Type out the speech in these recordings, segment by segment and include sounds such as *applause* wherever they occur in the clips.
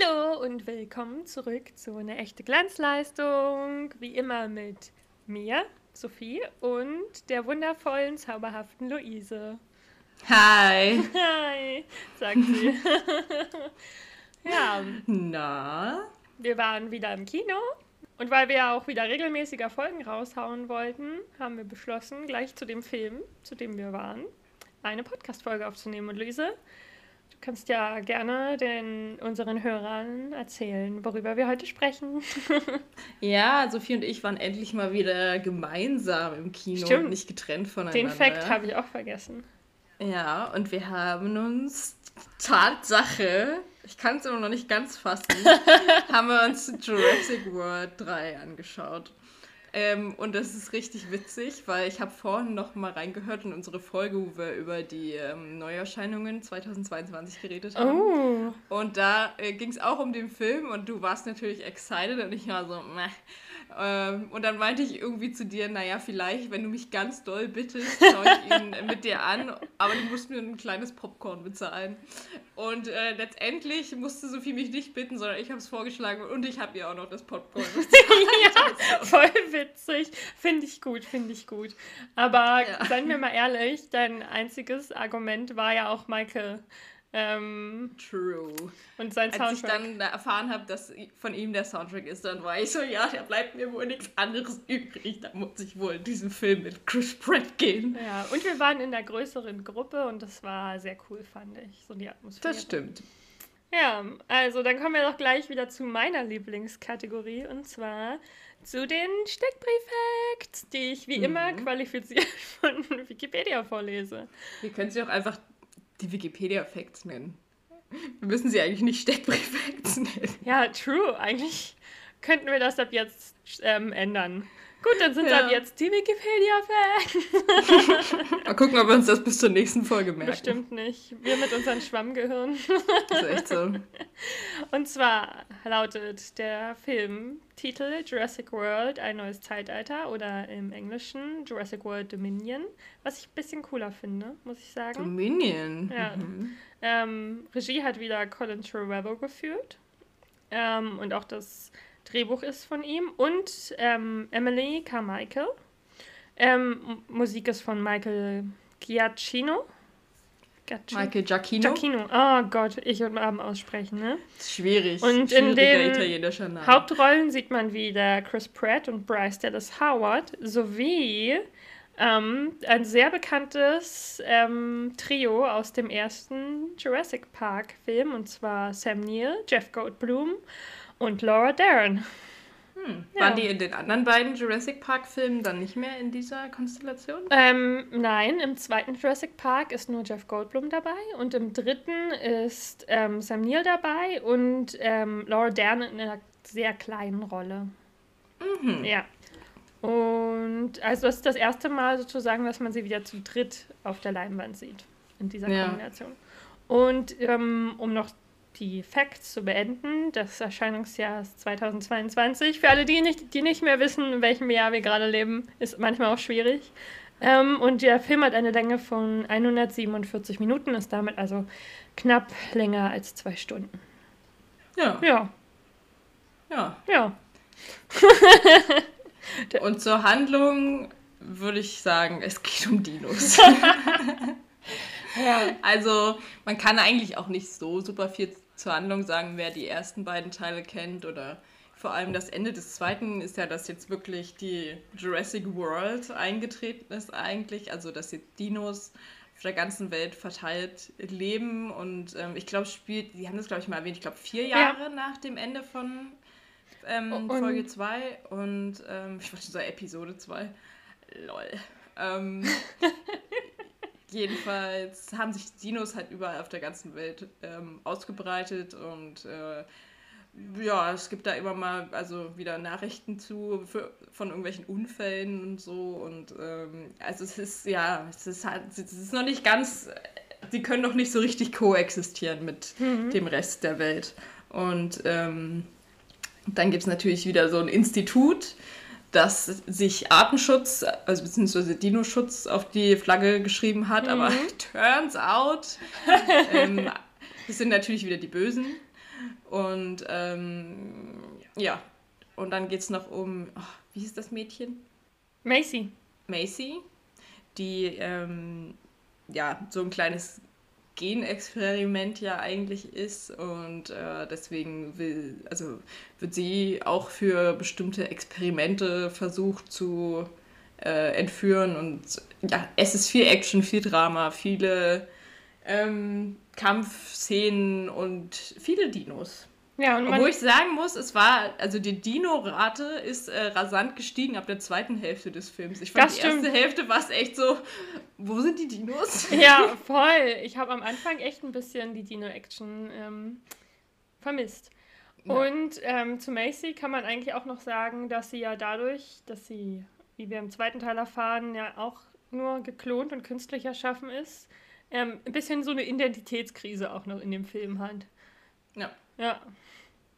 Hallo und willkommen zurück zu einer echte Glanzleistung. Wie immer mit mir, Sophie, und der wundervollen, zauberhaften Luise. Hi. *laughs* Hi, sagt sie. *laughs* ja. Na? Wir waren wieder im Kino. Und weil wir auch wieder regelmäßiger Folgen raushauen wollten, haben wir beschlossen, gleich zu dem Film, zu dem wir waren, eine Podcast-Folge aufzunehmen. Und Luise, kannst ja gerne den, unseren Hörern erzählen, worüber wir heute sprechen. *laughs* ja, Sophie und ich waren endlich mal wieder gemeinsam im Kino Stimmt. und nicht getrennt voneinander. Den Fact habe ich auch vergessen. Ja, und wir haben uns Tatsache, ich kann es immer noch nicht ganz fassen, *laughs* haben wir uns Jurassic World 3 angeschaut. Ähm, und das ist richtig witzig, weil ich habe vorhin noch mal reingehört in unsere Folge, wo wir über die ähm, Neuerscheinungen 2022 geredet haben. Oh. Und da äh, ging es auch um den Film und du warst natürlich excited und ich war so, meh. Ähm, und dann meinte ich irgendwie zu dir, naja, vielleicht, wenn du mich ganz doll bittest, schaue ich ihn *laughs* mit dir an, aber du musst mir ein kleines Popcorn bezahlen. Und äh, letztendlich musste Sophie mich nicht bitten, sondern ich habe es vorgeschlagen und ich habe ihr auch noch das Popcorn *laughs* bezahlt. ja, voll witzig. Finde ich gut, finde ich gut. Aber Ja. seien wir mal ehrlich, dein einziges Argument war ja auch Michael. Ähm, True. und sein Als ich Soundtrack. dann erfahren habe, dass von ihm der Soundtrack ist, dann war ich so, ja, da bleibt mir wohl nichts anderes übrig. Da muss ich wohl in diesen Film mit Chris Pratt gehen. Ja, und wir waren in der größeren Gruppe und das war sehr cool, fand ich. So die Atmosphäre. Das stimmt. Ja, also dann kommen wir doch gleich wieder zu meiner Lieblingskategorie und zwar zu den Steckbrief-Facts, die ich wie immer Mhm. qualifiziert *laughs* von Wikipedia vorlese. Wir können sie auch einfach die Wikipedia-Facts nennen. Wir müssen sie eigentlich nicht Steckbrief-Facts nennen. Ja, true. Eigentlich könnten wir das ab jetzt ähm, ändern. Gut, dann sind Ja. ab jetzt die Wikipedia-Facts. *laughs* Mal gucken, ob wir uns das bis zur nächsten Folge merken. Bestimmt nicht. Wir mit unseren Schwammgehirn. Das ist echt so. Und zwar lautet der Filmtitel Jurassic World ein neues Zeitalter oder im Englischen Jurassic World Dominion, was ich ein bisschen cooler finde, muss ich sagen. Dominion. Ja. Mhm. Ähm, Regie hat wieder Colin Trevorrow geführt ähm, und auch das Drehbuch ist von ihm und ähm, Emily Carmichael. Ähm, Musik ist von Michael Giacchino. Giacchino? Michael Giacchino. Giacchino. Oh Gott, ich und Abend aussprechen, ne? Schwierig. Und in den italienischer Name. Hauptrollen sieht man wieder Chris Pratt und Bryce Dallas Howard sowie ähm, ein sehr bekanntes ähm, Trio aus dem ersten Jurassic Park Film und zwar Sam Neill, Jeff Goldblum und Laura Dern. Hm. Ja. Waren die in den anderen beiden Jurassic Park-Filmen dann nicht mehr in dieser Konstellation? Ähm, nein, im zweiten Jurassic Park ist nur Jeff Goldblum dabei und im dritten ist ähm, Sam Neill dabei und ähm, Laura Dern in einer sehr kleinen Rolle. Mhm. Ja. Und also das ist das erste Mal sozusagen, dass man sie wieder zu dritt auf der Leinwand sieht in dieser Ja. Kombination. Und ähm, um noch die Facts zu beenden, das Erscheinungsjahr ist 2022. Für alle, die nicht, die nicht mehr wissen, in welchem Jahr wir gerade leben, ist manchmal auch schwierig. Ähm, und der Film hat eine Länge von 147 Minuten, ist damit also knapp länger als zwei Stunden. Ja, Ja, ja. ja. *laughs* Und zur Handlung würde ich sagen, es geht um Dinos. *laughs* *laughs* Ja. Also man kann eigentlich auch nicht so super viel zur Handlung sagen, wer die ersten beiden Teile kennt oder vor allem das Ende des zweiten ist ja, dass jetzt wirklich die Jurassic World eingetreten ist eigentlich, also dass jetzt Dinos auf der ganzen Welt verteilt leben und ähm, ich glaube, spielt, die haben das glaube ich mal erwähnt, ich glaube vier Ja. Jahre nach dem Ende von ähm, Folge 2 und ähm, ich wollte sagen Episode 2. Lol. *laughs* Jedenfalls haben sich Dinos halt überall auf der ganzen Welt ähm, ausgebreitet und äh, ja, es gibt da immer mal also wieder Nachrichten zu für, von irgendwelchen Unfällen und so und ähm, also es ist ja, es ist halt, es ist noch nicht ganz, sie können noch nicht so richtig koexistieren mit dem Rest der Welt. Und ähm, dann gibt es natürlich wieder so ein Institut, das sich Artenschutz, also beziehungsweise Dinoschutz auf die Flagge geschrieben hat, aber *laughs* turns out, ähm, das sind natürlich wieder die Bösen. Und ähm, ja, und dann geht es noch um, oh, wie hieß das Mädchen? Macy. Macy, die ähm, ja so ein kleines Genexperiment ja eigentlich ist und äh, deswegen will, also wird sie auch für bestimmte Experimente versucht zu äh, entführen und ja, es ist viel Action, viel Drama, viele ähm, Kampfszenen und viele Dinos. Ja, und Wo ich sagen muss, es war, also die Dino-Rate ist äh, rasant gestiegen ab der zweiten Hälfte des Films. Ich fand, das die stimmt. erste Hälfte war es echt so, wo sind die Dinos? *laughs* Ja, *laughs* voll. Ich habe am Anfang echt ein bisschen die Dino-Action ähm, vermisst. Ja. Und ähm, zu Macy kann man eigentlich auch noch sagen, dass sie ja dadurch, dass sie, wie wir im zweiten Teil erfahren, ja auch nur geklont und künstlich erschaffen ist, ähm, ein bisschen so eine Identitätskrise auch noch in dem Film hat. Ja. Ja.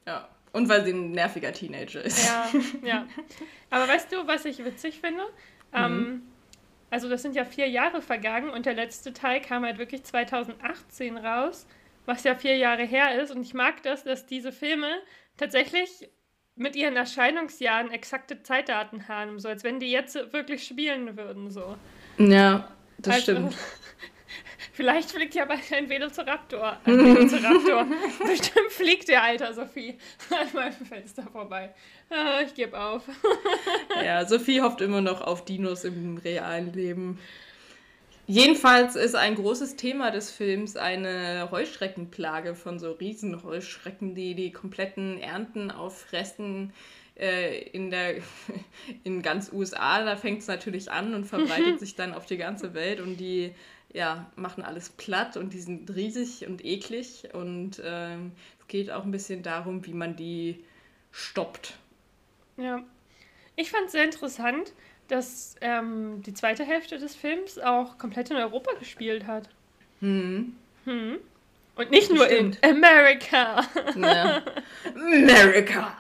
Ja. Und weil sie ein nerviger Teenager ist. Ja, ja. *laughs* Aber weißt du, was ich witzig finde? Mhm. Ähm, also das sind ja vier Jahre vergangen und der letzte Teil kam halt wirklich 2018 raus, was ja vier Jahre her ist. Und ich mag das, dass diese Filme tatsächlich mit ihren Erscheinungsjahren exakte Zeitdaten haben, so als wenn die jetzt wirklich spielen würden. So. Ja, das also, stimmt. *laughs* Vielleicht fliegt ja bald ein Velociraptor. Ein Velociraptor. *laughs* Bestimmt fliegt der Alter Sophie an meinem Fenster vorbei. Ah, ich gebe auf. *laughs* ja, Sophie hofft immer noch auf Dinos im realen Leben. Jedenfalls ist ein großes Thema des Films eine Heuschreckenplage von so Riesenheuschrecken, die die kompletten Ernten auffressen äh, in, der, *laughs* in ganz USA. Da fängt es natürlich an und verbreitet sich dann auf die ganze Welt und die ja, machen alles platt und die sind riesig und eklig. Und ähm, es geht auch ein bisschen darum, wie man die stoppt. Ja. Ich fand es sehr interessant, dass ähm, die zweite Hälfte des Films auch komplett in Europa gespielt hat. Hm. Hm. Und nicht nur Stimmt. in America. Ja. America.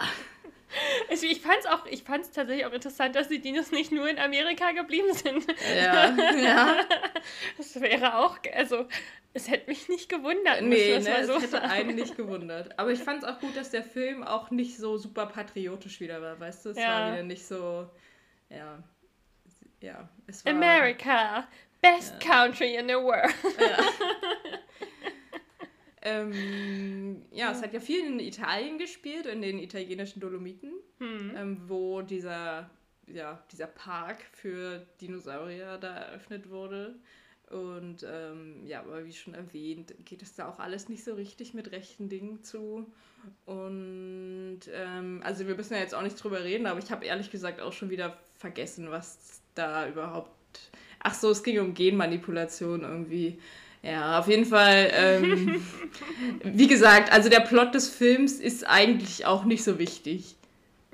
*laughs* Also ich fand es auch, ich fand es tatsächlich auch interessant, dass die Dinos nicht nur in Amerika geblieben sind. Ja, *laughs* ja. Das wäre auch, also es hätte mich nicht gewundert. Nee, ne, so es hätte einen nicht *laughs* gewundert. Aber ich fand es auch gut, dass der Film auch nicht so super patriotisch wieder war, weißt du? Es ja. war wieder nicht so, ja, ja. Es war, America, best ja. country in the world. Ja. Ähm, ja, es hat ja viel in Italien gespielt, in den italienischen Dolomiten, hm. ähm, wo dieser, ja, dieser Park für Dinosaurier da eröffnet wurde. Und ähm, ja, aber wie schon erwähnt, geht es da auch alles nicht so richtig mit rechten Dingen zu. Und ähm, also wir müssen ja jetzt auch nicht drüber reden, aber ich habe ehrlich gesagt auch schon wieder vergessen, was da überhaupt. Ach so, es ging um Genmanipulation irgendwie. Ja, auf jeden Fall. Ähm, *laughs* wie gesagt, also der Plot des Films ist eigentlich auch nicht so wichtig.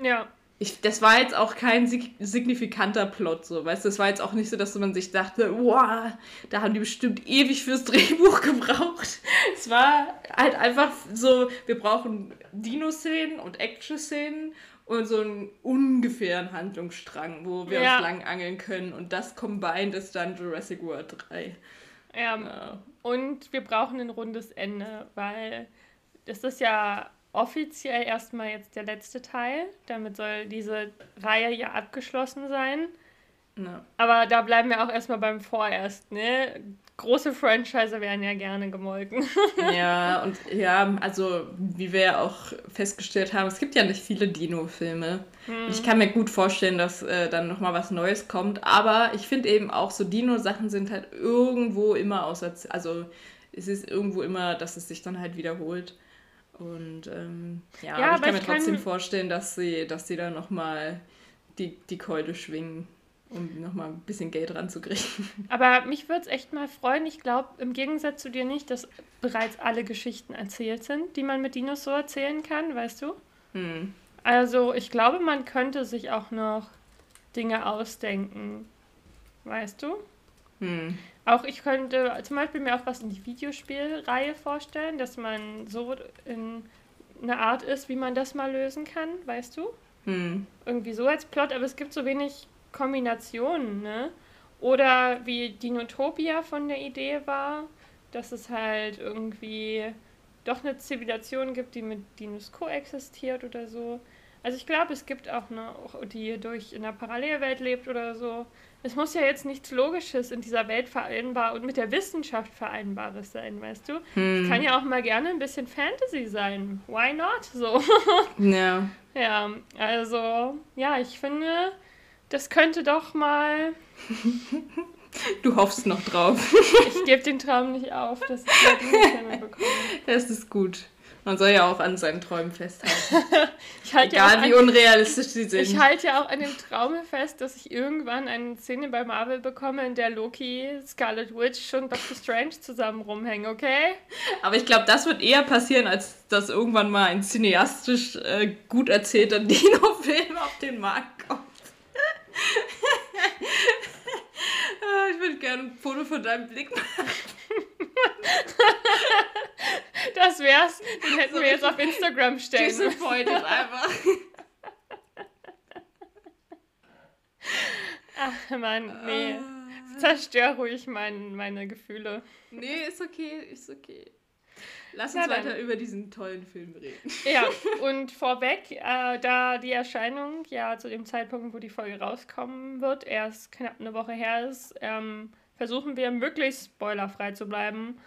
Ja. Ich, das war jetzt auch kein signifikanter Plot, so, weißt du, das war jetzt auch nicht so, dass man sich dachte, wow, da haben die bestimmt ewig fürs Drehbuch *laughs* gebraucht. Es war halt einfach so, wir brauchen Dino-Szenen und Action-Szenen und so einen ungefähren Handlungsstrang, wo wir ja. uns lang angeln können und das combined ist dann Jurassic World 3. Ja. ja. Und wir brauchen ein rundes Ende, weil das ist ja offiziell erstmal jetzt der letzte Teil. Damit soll diese Reihe ja abgeschlossen sein. Ja. Aber da bleiben wir auch erstmal beim Vorerst, ne? Große Franchise werden ja gerne gemolken. *laughs* ja, und ja, also wie wir ja auch festgestellt haben, es gibt ja nicht viele Dino-Filme. Hm. Ich kann mir gut vorstellen, dass äh, dann nochmal was Neues kommt, aber ich finde eben auch so Dino-Sachen sind halt irgendwo immer außer, also es ist irgendwo immer, dass es sich dann halt wiederholt. Und ähm, ja, ja, aber ich kann mir ich trotzdem kann... vorstellen, dass sie, dass sie da nochmal die, die Keule schwingen um nochmal ein bisschen Geld ranzukriegen. Aber mich würde es echt mal freuen. Ich glaube, im Gegensatz zu dir nicht, dass bereits alle Geschichten erzählt sind, die man mit Dinos so erzählen kann, weißt du? Hm. Also, ich glaube, man könnte sich auch noch Dinge ausdenken. Weißt du? Hm. Auch ich könnte zum Beispiel mir auch was in die Videospielreihe vorstellen, dass man so in eine Art ist, wie man das mal lösen kann, weißt du? Hm. Irgendwie so als Plot, aber es gibt so wenig Kombinationen, ne? Oder wie Dinotopia von der Idee war, dass es halt irgendwie doch eine Zivilisation gibt, die mit Dinos koexistiert oder so. Also ich glaube, es gibt auch eine, die durch in einer Parallelwelt lebt oder so. Es muss ja jetzt nichts Logisches in dieser Welt vereinbar und mit der Wissenschaft vereinbares sein, weißt du? Hm. Es kann ja auch mal gerne ein bisschen Fantasy sein. Why not? So. *laughs* Ja. Ja, also, ja, ich finde, das könnte doch mal. Du hoffst noch drauf. ich gebe den Traum nicht auf, dass ich Filme bekomme. Das ist gut. Man soll ja auch an seinen Träumen festhalten. *laughs* halt Egal ja wie an, unrealistisch sie sind. Ich halte ja auch an dem Traum fest, dass ich irgendwann eine Szene bei Marvel bekomme, in der Loki, Scarlet Witch und Doctor Strange zusammen rumhängen, okay? Aber ich glaube, das wird eher passieren, als dass irgendwann mal ein cineastisch äh, gut erzählter *laughs* Dino-Film auf den Markt kommt. Ah, ich würde gerne ein Foto von deinem Blick machen. Das wär's. Den hätten so wir jetzt auf Instagram stellen. Disappointed einfach. Ach Mann, nee. Ah. Zerstör ruhig mein, meine Gefühle. Nee, ist okay, ist okay. Lass uns weiter über diesen tollen Film reden. Ja, *laughs* und vorweg, äh, da die Erscheinung ja zu dem Zeitpunkt, wo die Folge rauskommen wird, erst knapp eine Woche her ist, ähm, versuchen wir möglichst spoilerfrei zu bleiben.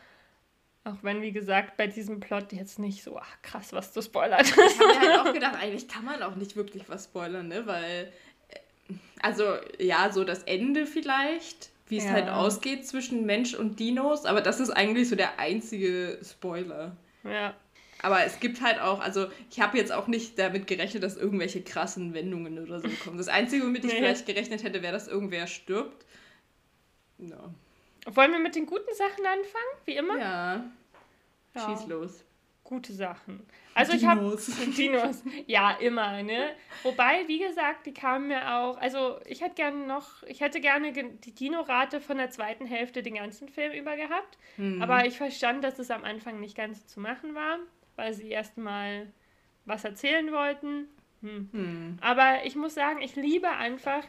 Auch wenn, wie gesagt, bei diesem Plot jetzt nicht so ach, krass was zu spoilern. Ich habe mir halt *laughs* auch gedacht, eigentlich kann man auch nicht wirklich was spoilern, ne? Weil, äh, also ja, so das Ende vielleicht, wie es ja. halt ausgeht zwischen Mensch und Dinos, aber das ist eigentlich so der einzige Spoiler. Ja. Aber es gibt halt auch, also ich habe jetzt auch nicht damit gerechnet, dass irgendwelche krassen Wendungen oder so kommen. Das Einzige, womit ich nee. vielleicht gerechnet hätte, wäre, dass irgendwer stirbt. No. Wollen wir mit den guten Sachen anfangen, wie immer? Ja. ja. Schieß los. Gute Sachen. Also Dinos. ich *laughs* habe Dinos. Ja, immer, ne? Wobei, wie gesagt, die kamen mir auch. Also ich hätte gerne noch, ich hätte gerne die Dino-Rate von der zweiten Hälfte den ganzen Film über gehabt. Mhm. Aber ich verstand, dass es am Anfang nicht ganz zu machen war, weil sie erstmal was erzählen wollten. Hm. Hm. Aber ich muss sagen, ich liebe einfach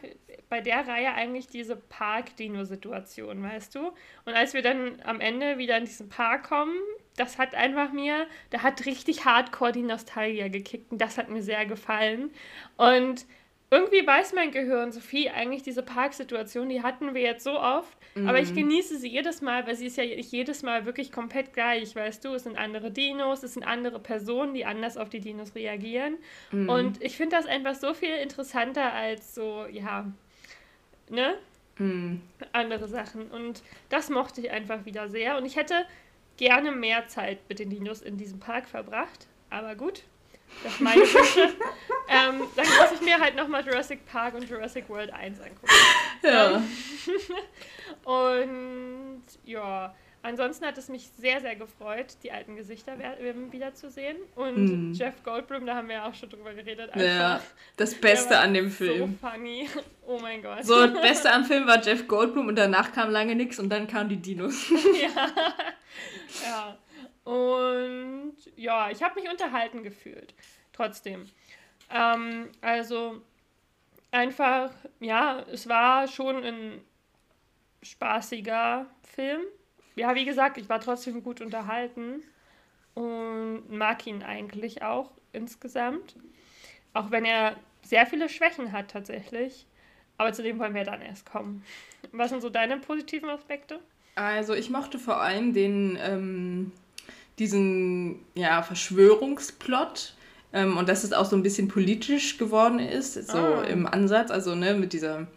bei der Reihe eigentlich diese Park-Dino-Situation, weißt du? Und als wir dann am Ende wieder in diesen Park kommen, das hat einfach mir, da hat richtig hardcore die Nostalgie gekickt und das hat mir sehr gefallen. Und irgendwie weiß mein Gehirn, Sophie, eigentlich diese Parksituation, die hatten wir jetzt so oft, mhm. aber ich mhm. genieße sie jedes Mal, weil sie ist ja nicht jedes Mal wirklich komplett gleich, weißt du, es sind andere Dinos, es sind andere Personen, die anders auf die Dinos reagieren mhm. und ich finde das einfach so viel interessanter als so, ja, ne? Mhm. Andere Sachen und das mochte ich einfach wieder sehr und ich hätte gerne mehr Zeit mit den Dinos in diesem Park verbracht, aber gut, das meine Wünsche. *laughs* ähm, dann muss ich mir halt nochmal Jurassic Park und Jurassic World 1 angucken. Ja. Ähm, *laughs* und ja, ansonsten hat es mich sehr, sehr gefreut, die alten Gesichter ähm, wiederzusehen. Und mm. Jeff Goldblum, da haben wir ja auch schon drüber geredet. Einfach, ja, das Beste an dem Film. So funny. *laughs* Oh mein Gott. So, das *laughs* Beste am Film war Jeff Goldblum und danach kam lange nichts und dann kamen die Dinos. *laughs* ja. ja. Und ja, ich habe mich unterhalten gefühlt. Trotzdem. Ähm, also einfach, ja, es war schon ein spaßiger Film. Ja, wie gesagt, ich war trotzdem gut unterhalten und mag ihn eigentlich auch insgesamt. Auch wenn er sehr viele Schwächen hat tatsächlich. Aber zu dem wollen wir dann erst kommen. Was sind so deine positiven Aspekte? Also ich mochte vor allem den ähm, diesen ja, Verschwörungsplot ähm, und dass es auch so ein bisschen politisch geworden ist, so ah. im Ansatz, also ne, mit dieser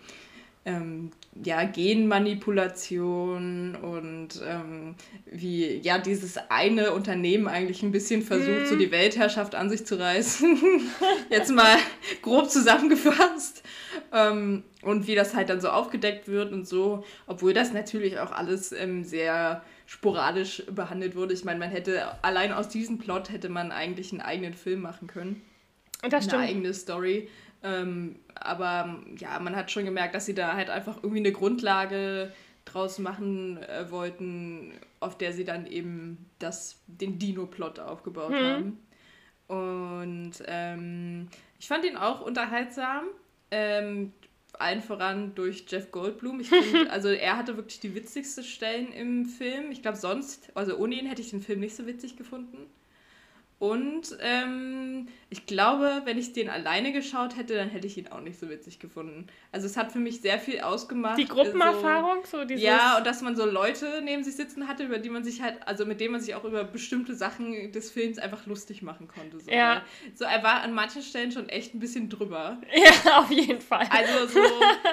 ähm, ja, Genmanipulation und ähm, wie ja dieses eine Unternehmen eigentlich ein bisschen versucht, mm. so mhm. die Weltherrschaft an sich zu reißen. *laughs* Jetzt mal grob zusammengefasst. Ähm, und wie das halt dann so aufgedeckt wird und so, obwohl das natürlich auch alles ähm, sehr sporadisch behandelt wurde. Ich meine, man hätte allein aus diesem Plot hätte man eigentlich einen eigenen Film machen können. Und das stimmt. Eine eigene Story. Ähm, aber ja, man hat schon gemerkt, dass sie da halt einfach irgendwie eine Grundlage draus machen äh, wollten, auf der sie dann eben das, den Dino-Plot aufgebaut mhm. haben. Und ähm, ich fand ihn auch unterhaltsam. Ähm, allen voran durch Jeff Goldblum. Ich find, *laughs* also er hatte wirklich die witzigsten Stellen im Film. Ich glaube sonst, also ohne ihn hätte ich den Film nicht so witzig gefunden. Und ähm, ich glaube, wenn ich den alleine geschaut hätte, dann hätte ich ihn auch nicht so witzig gefunden. Also es hat für mich sehr viel ausgemacht. Die Gruppenerfahrung, so, so dieses... Ja, und dass man so Leute neben sich sitzen hatte, über die man sich halt, also mit denen man sich auch über bestimmte Sachen des Films einfach lustig machen konnte. So, ja. Ne? So, er war an manchen Stellen schon echt ein bisschen drüber. *laughs* Ja, auf jeden Fall. Also *laughs* so,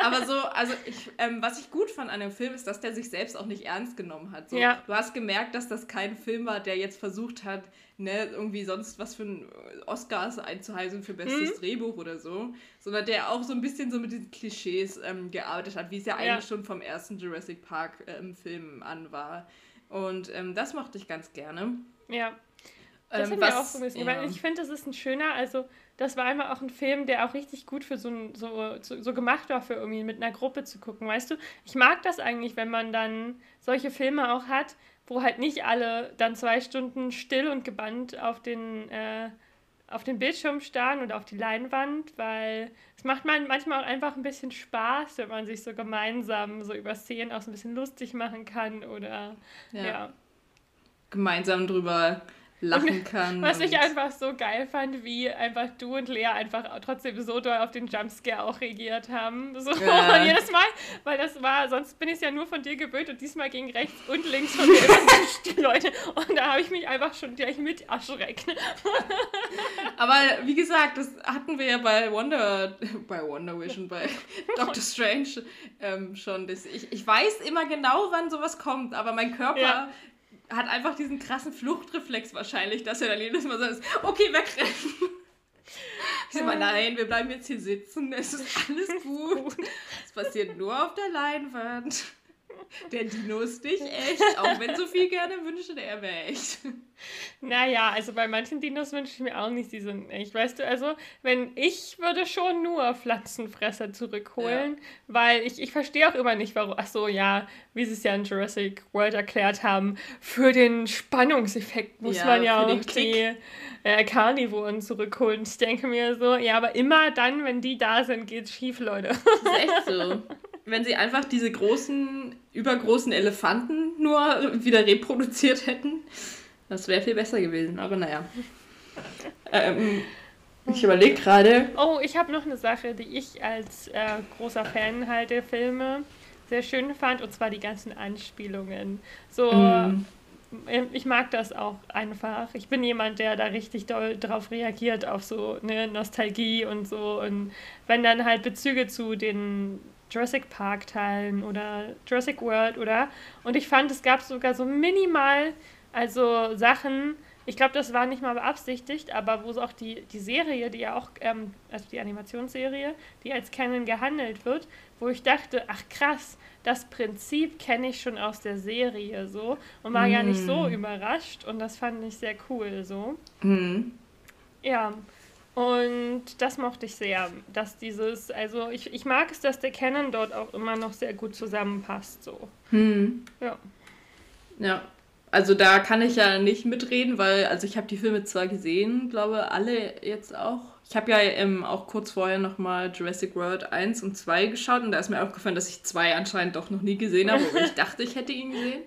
aber so, also ich, ähm, was ich gut fand an dem Film ist, dass der sich selbst auch nicht ernst genommen hat. So, ja. Du hast gemerkt, dass das kein Film war, der jetzt versucht hat, ne, irgendwie sonst was für ein Oscars einzuheisen für bestes mhm. Drehbuch oder so, sondern der auch so ein bisschen so mit diesen Klischees ähm, gearbeitet hat, wie es ja eigentlich ja. schon vom ersten Jurassic Park ähm, Film an war. Und ähm, das mochte ich ganz gerne. Ja. Das ähm, was, auch so ein bisschen, ja. weil ich finde, das ist ein schöner, also das war einmal auch ein Film, der auch richtig gut für so, ein, so, so, so, gemacht war, für irgendwie mit einer Gruppe zu gucken, weißt du? Ich mag das eigentlich, wenn man dann solche Filme auch hat, wo halt nicht alle dann zwei Stunden still und gebannt auf den, äh, auf den Bildschirm starren oder auf die Leinwand, weil es macht man manchmal auch einfach ein bisschen Spaß, wenn man sich so gemeinsam so über Szenen auch so ein bisschen lustig machen kann oder ja. ja. Gemeinsam drüber lachen *laughs* kann. Was ich einfach so geil fand, wie einfach du und Lea einfach trotzdem so doll auf den Jumpscare auch reagiert haben. So ja. *laughs* jedes Mal, weil das war, sonst bin ich es ja nur von dir gewöhnt und diesmal ging rechts und links von mir *laughs* die Leute und da habe ich mich einfach schon gleich mit erschreckt. Aber wie gesagt, das hatten wir ja bei Wonder, bei Wonder Vision, bei Doctor Strange ähm, schon. Das, ich, ich weiß immer genau, wann sowas kommt, aber mein Körper ja hat einfach diesen krassen Fluchtreflex wahrscheinlich, dass er dann jedes Mal sagt, okay, wegrennen. Ich sag mal, nein, wir bleiben jetzt hier sitzen, es ist *laughs* alles gut. Es passiert nur auf der Leinwand. Der Dino ist nicht echt, auch wenn Sophie gerne wünschte, der wäre echt. Naja, also bei manchen Dinos wünsche ich mir auch nicht, die sind echt. Weißt du, also, wenn ich würde schon nur Pflanzenfresser zurückholen, ja. weil ich, ich verstehe auch immer nicht, warum. Ach so, ja, wie sie es ja in Jurassic World erklärt haben, für den Spannungseffekt muss ja, man ja auch die äh, Carnivoren zurückholen. Ich denke mir so, ja, aber immer dann, wenn die da sind, geht's schief, Leute. Das ist echt so. Wenn sie einfach diese großen, übergroßen Elefanten nur wieder reproduziert hätten, das wäre viel besser gewesen. Aber naja. Ähm, ich überlege gerade. Oh, ich habe noch eine Sache, die ich als äh, großer Fan halt der Filme sehr schön fand, und zwar die ganzen Anspielungen. So, mm. ich mag das auch einfach. Ich bin jemand, der da richtig doll drauf reagiert, auf so eine Nostalgie und so. Und wenn dann halt Bezüge zu den Jurassic Park Teilen oder Jurassic World oder und ich fand, es gab sogar so minimal, also Sachen, ich glaube, das war nicht mal beabsichtigt, aber wo so auch die, die Serie, die ja auch, ähm, also die Animationsserie, die als Canon gehandelt wird, wo ich dachte, ach krass, das Prinzip kenne ich schon aus der Serie so und war mm. gar nicht so mm. überrascht und das fand ich sehr cool so. Mm. Ja, und das mochte ich sehr, dass dieses, also ich, ich mag es, dass der Canon dort auch immer noch sehr gut zusammenpasst. So. Hm. Ja. Ja. Also da kann ich ja nicht mitreden, weil, also ich habe die Filme zwar gesehen, glaube alle jetzt auch. Ich habe ja ähm, auch kurz vorher nochmal Jurassic World 1 und 2 geschaut und da ist mir aufgefallen, dass ich 2 anscheinend doch noch nie gesehen habe, wo ich *laughs* dachte, ich hätte ihn gesehen.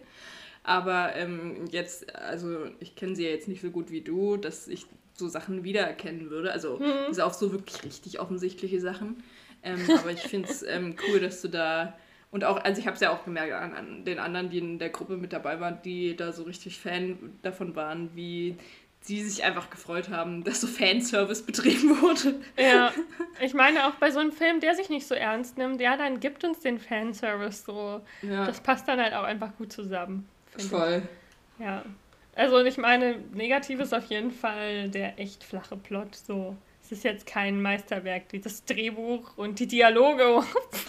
Aber ähm, jetzt, also ich kenne sie ja jetzt nicht so gut wie du, dass ich so Sachen wiedererkennen würde. Also mhm. bis auf so wirklich richtig offensichtliche Sachen. Ähm, aber ich finde es *laughs* ähm, cool, dass du da und auch, also ich habe es ja auch gemerkt an, an, den anderen, die in der Gruppe mit dabei waren, die da so richtig Fan davon waren, wie sie sich einfach gefreut haben, dass so Fanservice betrieben wurde. Ja, *laughs* ich meine auch bei so einem Film, der sich nicht so ernst nimmt, ja, dann gibt uns den Fanservice so. Ja. Das passt dann halt auch einfach gut zusammen. Voll. Ich. Ja. Also ich meine, negativ ist auf jeden Fall der echt flache Plot. So, es ist jetzt kein Meisterwerk, dieses Drehbuch und die Dialoge.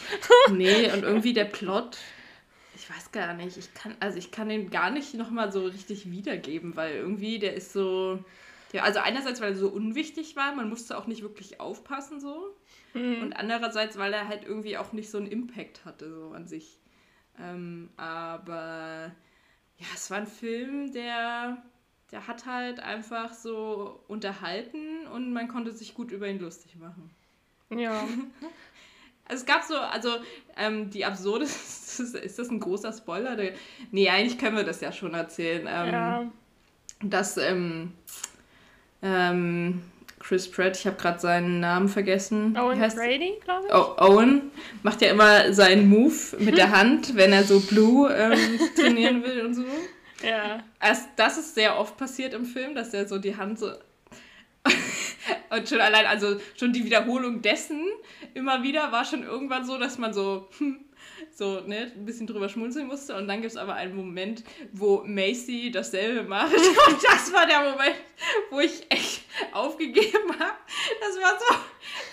*laughs* nee, und irgendwie der Plot, ich weiß gar nicht. Ich kann, also ich kann den gar nicht nochmal so richtig wiedergeben, weil irgendwie der ist so. Ja, also einerseits, weil er so unwichtig war, man musste auch nicht wirklich aufpassen so. Mhm. Und andererseits, weil er halt irgendwie auch nicht so einen Impact hatte, so an sich. Ähm, aber ja, es war ein Film, der, der hat halt einfach so unterhalten und man konnte sich gut über ihn lustig machen. Ja. *laughs* Es gab so, also ähm, die absurde, *laughs* ist das ein großer Spoiler? Nee, eigentlich können wir das ja schon erzählen. Ähm, ja. Dass, ähm, ähm, Chris Pratt, ich habe gerade seinen Namen vergessen. Owen Brady, glaube ich. Oh, Owen macht ja immer seinen Move mit der *laughs* Hand, wenn er so Blue ähm, trainieren will und so. Ja. Also, das ist sehr oft passiert im Film, dass er so die Hand so. *laughs* und schon allein, also schon die Wiederholung dessen immer wieder war schon irgendwann so, dass man so. Hm, so ne, ein bisschen drüber schmunzeln musste. Und dann gibt es aber einen Moment, wo Macy dasselbe macht. *laughs* Und das war der Moment, wo ich echt aufgegeben habe. Das war so,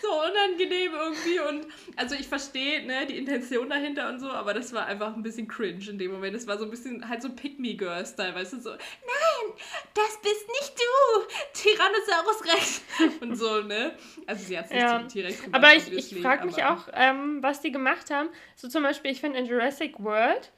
so unangenehm irgendwie. Und also ich verstehe ne, die Intention dahinter und so, aber das war einfach ein bisschen cringe in dem Moment. Das war so ein bisschen halt so Pick-Me-Girl-Style, weißt du, so, nein, das bist nicht du, Tyrannosaurus Rex. Und so, ne? Also sie hat es Ja. T-Rex gemacht. Aber ich, ich frage mich auch, ähm, was die gemacht haben. So zum Beispiel, ich finde in Jurassic World,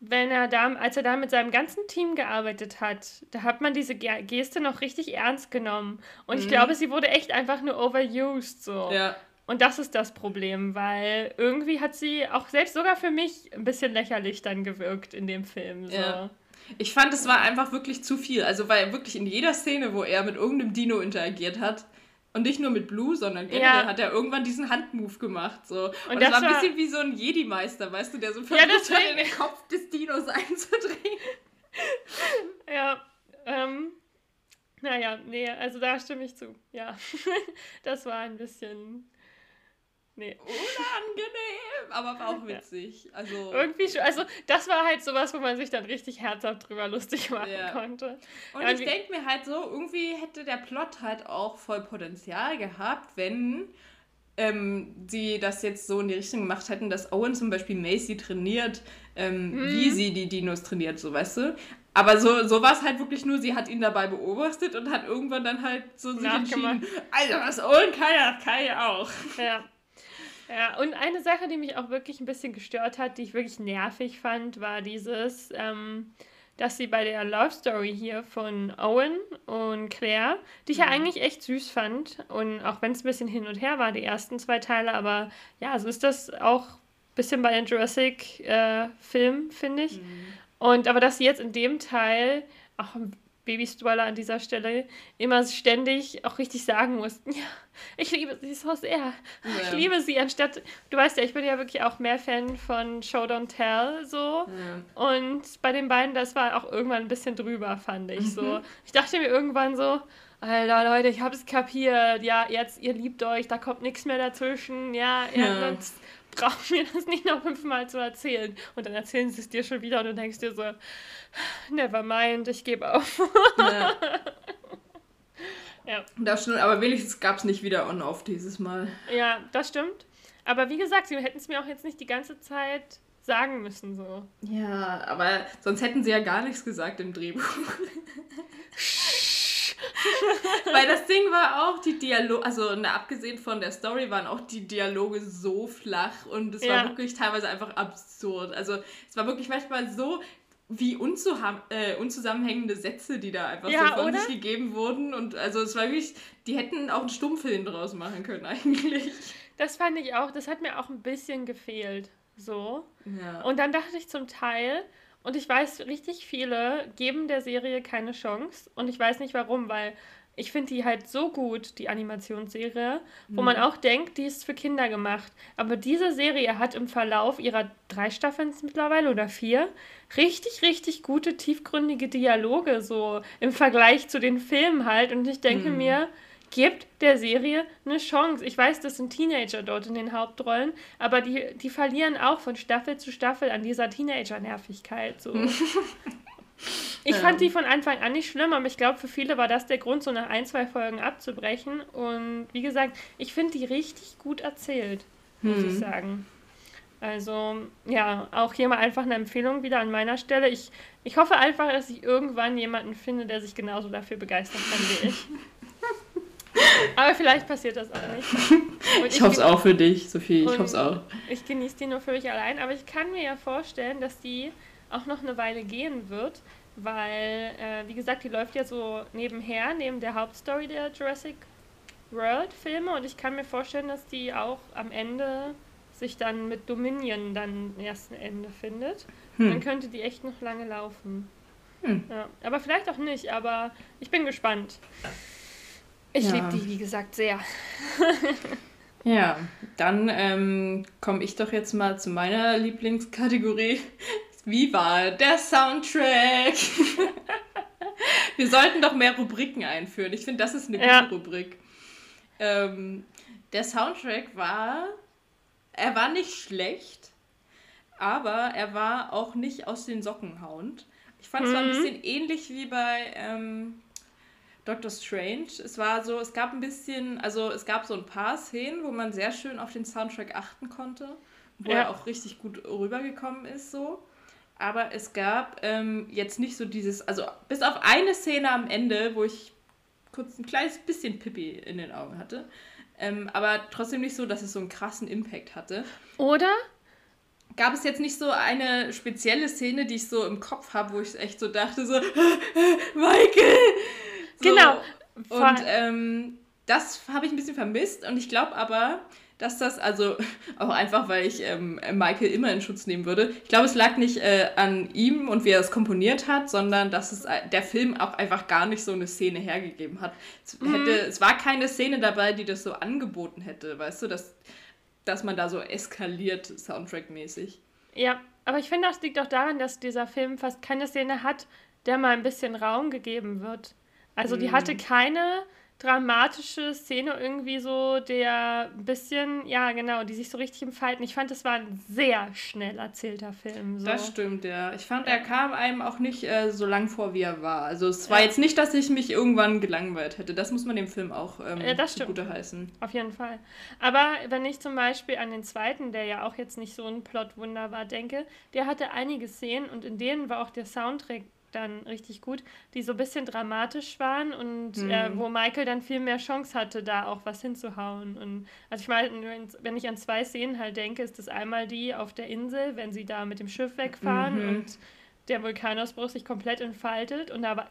wenn er da, als er da mit seinem ganzen Team gearbeitet hat, da hat man diese Ge Geste noch richtig ernst genommen. Und ich Mhm. glaube, sie wurde echt einfach nur overused so. Ja. Und das ist das Problem, weil irgendwie hat sie auch selbst sogar für mich ein bisschen lächerlich dann gewirkt in dem Film. So. Ja. Ich fand, es war einfach wirklich zu viel. Also, weil wirklich in jeder Szene, wo er mit irgendeinem Dino interagiert hat, und nicht nur mit Blue, sondern generell Ja. hat er irgendwann diesen Handmove gemacht. So. Und, Und das, das war ein bisschen wie so ein Jedi-Meister, weißt du, der so Ja, versucht das hat, in den Kopf des Dinos einzudrehen. *laughs* Ja, ähm, naja, nee, also da stimme ich zu. Ja, *laughs* das war ein bisschen, nee. Unangenehm, aber war auch witzig. Also, Irgendwie schon, also das war halt sowas, wo man sich dann richtig herzhaft drüber lustig machen Ja. konnte. und Ja, ich denke mir halt so, irgendwie hätte der Plot halt auch voll Potenzial gehabt, wenn ähm, sie das jetzt so in die Richtung gemacht hätten, dass Owen zum Beispiel Macy trainiert, ähm, Mhm. wie sie die Dinos trainiert, so weißt du. Aber so, so war es halt wirklich nur, sie hat ihn dabei beobachtet und hat irgendwann dann halt so sich entschieden, also was Owen kann, das kann ich auch. Ja. Ja, und eine Sache, die mich auch wirklich ein bisschen gestört hat, die ich wirklich nervig fand, war dieses, ähm, dass sie bei der Love Story hier von Owen und Claire, die ich ja Mhm. eigentlich echt süß fand, und auch wenn es ein bisschen hin und her war, die ersten zwei Teile, aber ja, so ist das auch ein bisschen bei den Jurassic-Filmen, finde ich. Und aber dass sie jetzt in dem Teil, auch ein Baby-Spoiler an dieser Stelle, immer ständig auch richtig sagen mussten, *laughs* ja, ich liebe sie so sehr. Ich Ja. liebe sie, anstatt, du weißt ja, ich bin ja wirklich auch mehr Fan von Show Don't Tell, so. Ja. Und bei den beiden, das war auch irgendwann ein bisschen drüber, fand ich Mhm. so. Ich dachte mir irgendwann so, Alter, Leute, ich hab's kapiert. Ja, jetzt, ihr liebt euch, da kommt nichts mehr dazwischen. Ja, ja. Ja. sonst brauchen wir das nicht noch fünfmal zu erzählen. Und dann erzählen sie es dir schon wieder und du denkst dir so, never mind, ich gebe auf. Ja. *laughs* Ja. Das stimmt, aber wenigstens gab es nicht wieder On-Off dieses Mal. Ja, das stimmt. Aber wie gesagt, sie hätten es mir auch jetzt nicht die ganze Zeit sagen müssen, so. Ja, aber sonst hätten sie ja gar nichts gesagt im Drehbuch. *laughs* Weil das Ding war auch, die Dialoge, also na, abgesehen von der Story, waren auch die Dialoge so flach und es Ja. war wirklich teilweise einfach absurd. Also es war wirklich manchmal so wie äh, unzusammenhängende Sätze, die da einfach Ja, so von oder? sich gegeben wurden. Und also es war wirklich, die hätten auch einen Stummfilm draus machen können *laughs* eigentlich. Das fand ich auch, das hat mir auch ein bisschen gefehlt, so. Ja. Und dann dachte ich zum Teil, und ich weiß, richtig viele geben der Serie keine Chance. Und ich weiß nicht warum, weil ich finde die halt so gut, die Animationsserie, wo man auch denkt, die ist für Kinder gemacht. Aber diese Serie hat im Verlauf ihrer drei Staffeln mittlerweile oder vier richtig, richtig gute, tiefgründige Dialoge, so im Vergleich zu den Filmen halt. Und ich denke Mhm. mir, gebt der Serie eine Chance. Ich weiß, das sind Teenager dort in den Hauptrollen, aber die, die verlieren auch von Staffel zu Staffel an dieser Teenager-Nervigkeit. So. *laughs* Ich Ja. fand die von Anfang an nicht schlimm, aber ich glaube, für viele war das der Grund, so nach ein, zwei Folgen abzubrechen. Und wie gesagt, ich finde die richtig gut erzählt, muss ich Hm. sagen. Also, ja, auch hier mal einfach eine Empfehlung wieder an meiner Stelle. Ich, ich hoffe einfach, dass ich irgendwann jemanden finde, der sich genauso dafür begeistern kann wie ich. *laughs* Aber vielleicht passiert das auch nicht. *laughs* Und Ich hoffe es auch für dich, Sophie. Ich hoffe es auch. Ich genieße die nur für mich allein, aber ich kann mir ja vorstellen, dass die auch noch eine Weile gehen wird, weil, äh, wie gesagt, die läuft ja so nebenher, neben der Hauptstory der Jurassic World Filme und ich kann mir vorstellen, dass die auch am Ende sich dann mit Dominion dann erst ein Ende findet. Dann Hm. könnte die echt noch lange laufen. Hm. Ja, aber vielleicht auch nicht, aber ich bin gespannt. Ich ja. liebe die, wie gesagt, sehr. *laughs* ja, dann ähm, komme ich doch jetzt mal zu meiner Lieblingskategorie. *laughs* Wie war der Soundtrack? *laughs* Wir sollten doch mehr Rubriken einführen. Ich finde, das ist eine ja. gute Rubrik. Ähm, der Soundtrack war, er war nicht schlecht, aber er war auch nicht aus den Socken hauend. Ich fand es mhm. ein bisschen ähnlich wie bei ähm, Doctor Strange. Es war so, es gab ein bisschen, also es gab so ein paar Szenen, wo man sehr schön auf den Soundtrack achten konnte, wo ja. er auch richtig gut rübergekommen ist so. Aber es gab ähm, jetzt nicht so dieses, also bis auf eine Szene am Ende, wo ich kurz ein kleines bisschen Pippi in den Augen hatte. Ähm, aber trotzdem nicht so, dass es so einen krassen Impact hatte. Oder? Gab es jetzt nicht so eine spezielle Szene, die ich so im Kopf habe, wo ich echt so dachte, so, *laughs* Michael! So. Genau. Und ähm, das habe ich ein bisschen vermisst und ich glaube aber, dass das, also *laughs* auch einfach, weil ich ähm, Michael immer in Schutz nehmen würde. Ich glaube, es lag nicht äh, an ihm und wie er es komponiert hat, sondern dass es äh, der Film auch einfach gar nicht so eine Szene hergegeben hat. Es, mhm. hätte, es war keine Szene dabei, die das so angeboten hätte, weißt du, dass, dass man da so eskaliert, Soundtrack-mäßig. Ja, aber ich finde, das liegt auch daran, dass dieser Film fast keine Szene hat, der mal ein bisschen Raum gegeben wird. Also die hatte mhm. keine dramatische Szene irgendwie so, der ein bisschen, ja genau, die sich so richtig entfalten. Ich fand, es war ein sehr schnell erzählter Film. So. Das stimmt, ja. Ich fand, er kam einem auch nicht äh, so lang vor, wie er war. Also es war ja. jetzt nicht, dass ich mich irgendwann gelangweilt hätte. Das muss man dem Film auch ähm, ja, das zugute heißen. Auf jeden Fall. Aber wenn ich zum Beispiel an den zweiten, der ja auch jetzt nicht so ein Plotwunder war, denke, der hatte einige Szenen und in denen war auch der Soundtrack dann richtig gut, die so ein bisschen dramatisch waren und mhm. äh, wo Michael dann viel mehr Chance hatte, da auch was hinzuhauen. Und also ich meine, wenn ich an zwei Szenen halt denke, ist das einmal die auf der Insel, wenn sie da mit dem Schiff wegfahren mhm. und der Vulkanausbruch sich komplett entfaltet und da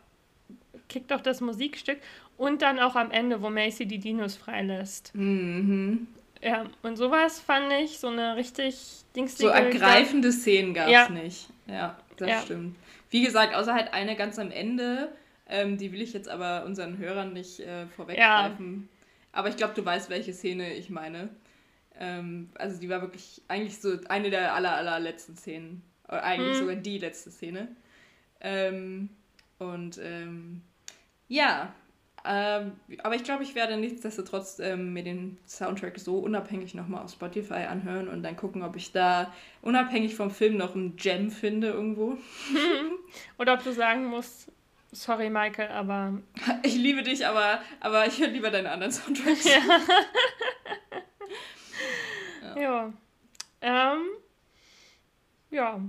kickt auch das Musikstück und dann auch am Ende, wo Macy die Dinos freilässt. Mhm. Ja, und sowas fand ich so eine richtig dingstige... So ergreifende Szenen gab es ja. nicht. Ja, das ja. stimmt. Wie gesagt, außer halt eine ganz am Ende, ähm, die will ich jetzt aber unseren Hörern nicht äh, vorweggreifen. Ja. Aber ich glaube, du weißt, welche Szene ich meine. Ähm, also die war wirklich eigentlich so eine der aller, allerletzten Szenen. Oder eigentlich hm. sogar die letzte Szene. Ähm, und ähm, ja, ähm, aber ich glaube, ich werde nichtsdestotrotz ähm, mir den Soundtrack so unabhängig nochmal auf Spotify anhören und dann gucken, ob ich da unabhängig vom Film noch einen Gem finde irgendwo. *laughs* Oder ob du sagen musst, sorry Michael, aber... *laughs* Ich liebe dich, aber, aber ich höre lieber deine anderen Soundtracks. Ja. *laughs* ja. Ja. Ähm, ja.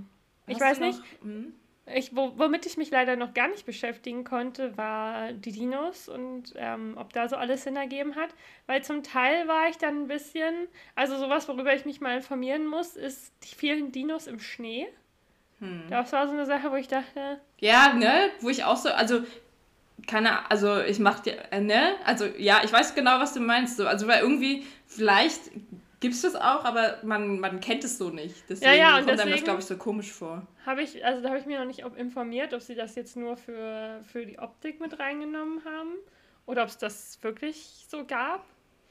Ich Hast weiß nicht. Hm? Ich, womit ich mich leider noch gar nicht beschäftigen konnte, war die Dinos und ähm, ob da so alles Sinn ergeben hat. Weil zum Teil war ich dann ein bisschen, also sowas, worüber ich mich mal informieren muss, ist die vielen Dinos im Schnee. Hm. Das war so eine Sache, wo ich dachte. Ja, ne? Wo ich auch so, also keine, also ich mach dir, äh, ne? Also ja, ich weiß genau, was du meinst. So. Also weil irgendwie, vielleicht Gibt es das auch, aber man, man kennt es so nicht. Deswegen ja, ja, und kommt einem das, glaube ich, so komisch vor. Habe ich, also da habe ich mir noch nicht informiert, ob sie das jetzt nur für, für die Optik mit reingenommen haben oder ob es das wirklich so gab.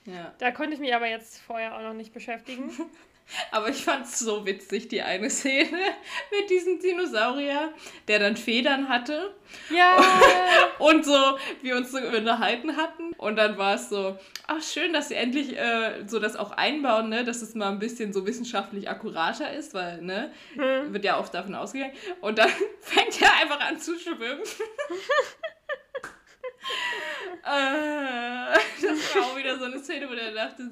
Ja. Da konnte ich mich aber jetzt vorher auch noch nicht beschäftigen. *laughs* Aber ich fand es so witzig, die eine Szene *laughs* mit diesem Dinosaurier, der dann Federn hatte. Ja. *laughs* Und so, wir uns so unterhalten hatten. Und dann war es so, ach schön, dass sie endlich äh, so das auch einbauen, ne, dass es mal ein bisschen so wissenschaftlich akkurater ist, weil, ne, hm. wird ja oft davon ausgegangen. Und dann *laughs* fängt er einfach an zu schwimmen. äh, das war auch wieder so eine Szene, wo der dachte,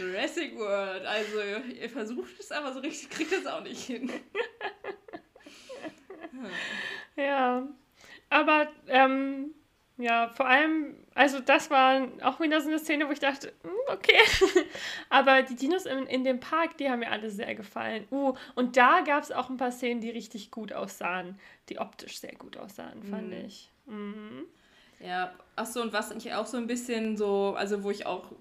Jurassic World. Also, ihr versucht es, aber so richtig kriegt es auch nicht hin. *laughs* ja. Aber, ähm, ja, vor allem, also das war auch wieder so eine Szene, wo ich dachte, hm, okay. *laughs* Aber die Dinos in, in dem Park, die haben mir alle sehr gefallen. Uh, und da gab es auch ein paar Szenen, die richtig gut aussahen, die optisch sehr gut aussahen, fand mhm. ich. Mhm. Ja, achso, und was ich auch so ein bisschen so, also wo ich auch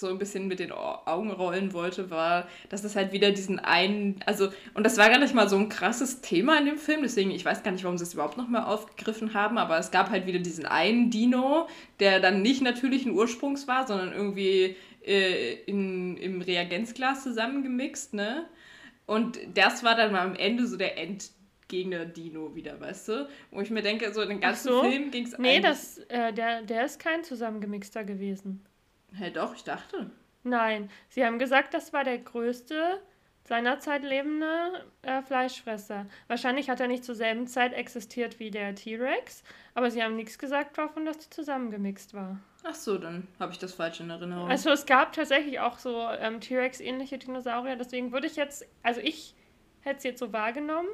so ein bisschen mit den Augen rollen wollte, war, dass es halt wieder diesen einen, also, und das war gar nicht mal so ein krasses Thema in dem Film, deswegen, ich weiß gar nicht, warum sie es überhaupt nochmal aufgegriffen haben, aber es gab halt wieder diesen einen Dino, der dann nicht natürlichen Ursprungs war, sondern irgendwie äh, in, im Reagenzglas zusammengemixt, ne? Und das war dann mal am Ende so der Endgegner Dino wieder, weißt du? Wo ich mir denke, so in den ganzen so? Film ging es Nee, das, äh, der, der ist kein zusammengemixter gewesen. Hä, hey, doch, ich dachte. Nein, sie haben gesagt, das war der größte seinerzeit lebende äh, Fleischfresser. Wahrscheinlich hat er nicht zur selben Zeit existiert wie der T-Rex, aber sie haben nichts gesagt davon, dass die zusammengemixt war. Ach so, dann habe ich das falsch in Erinnerung. Also es gab tatsächlich auch so ähm, T-Rex-ähnliche Dinosaurier, deswegen würde ich jetzt, also ich hätte es jetzt so wahrgenommen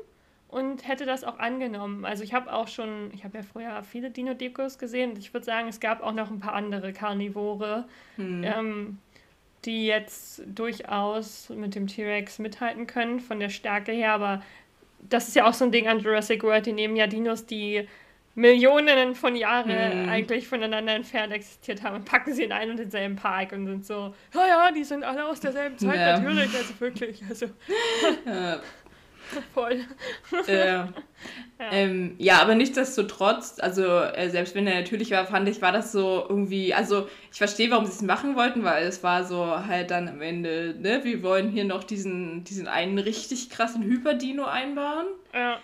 und hätte das auch angenommen. Also ich habe auch schon, ich habe ja früher viele Dino-Dekos gesehen und ich würde sagen, es gab auch noch ein paar andere Karnivore, hm. ähm, die jetzt durchaus mit dem T-Rex mithalten können von der Stärke her, aber das ist ja auch so ein Ding an Jurassic World, die nehmen ja Dinos, die Millionen von Jahren hm. eigentlich voneinander entfernt existiert haben und packen sie in einen und denselben Park und sind so, ja, ja, die sind alle aus derselben Zeit, ja. natürlich, also wirklich, also. *laughs* Ja. *laughs* Voll. Äh, *laughs* ja. Ähm, ja, aber nichtsdestotrotz, also äh, selbst wenn er natürlich war, fand ich, war das so irgendwie, also ich verstehe, warum sie es machen wollten, weil es war so halt dann am Ende, ne, wir wollen hier noch diesen, diesen einen richtig krassen Hyperdino einbauen. Ja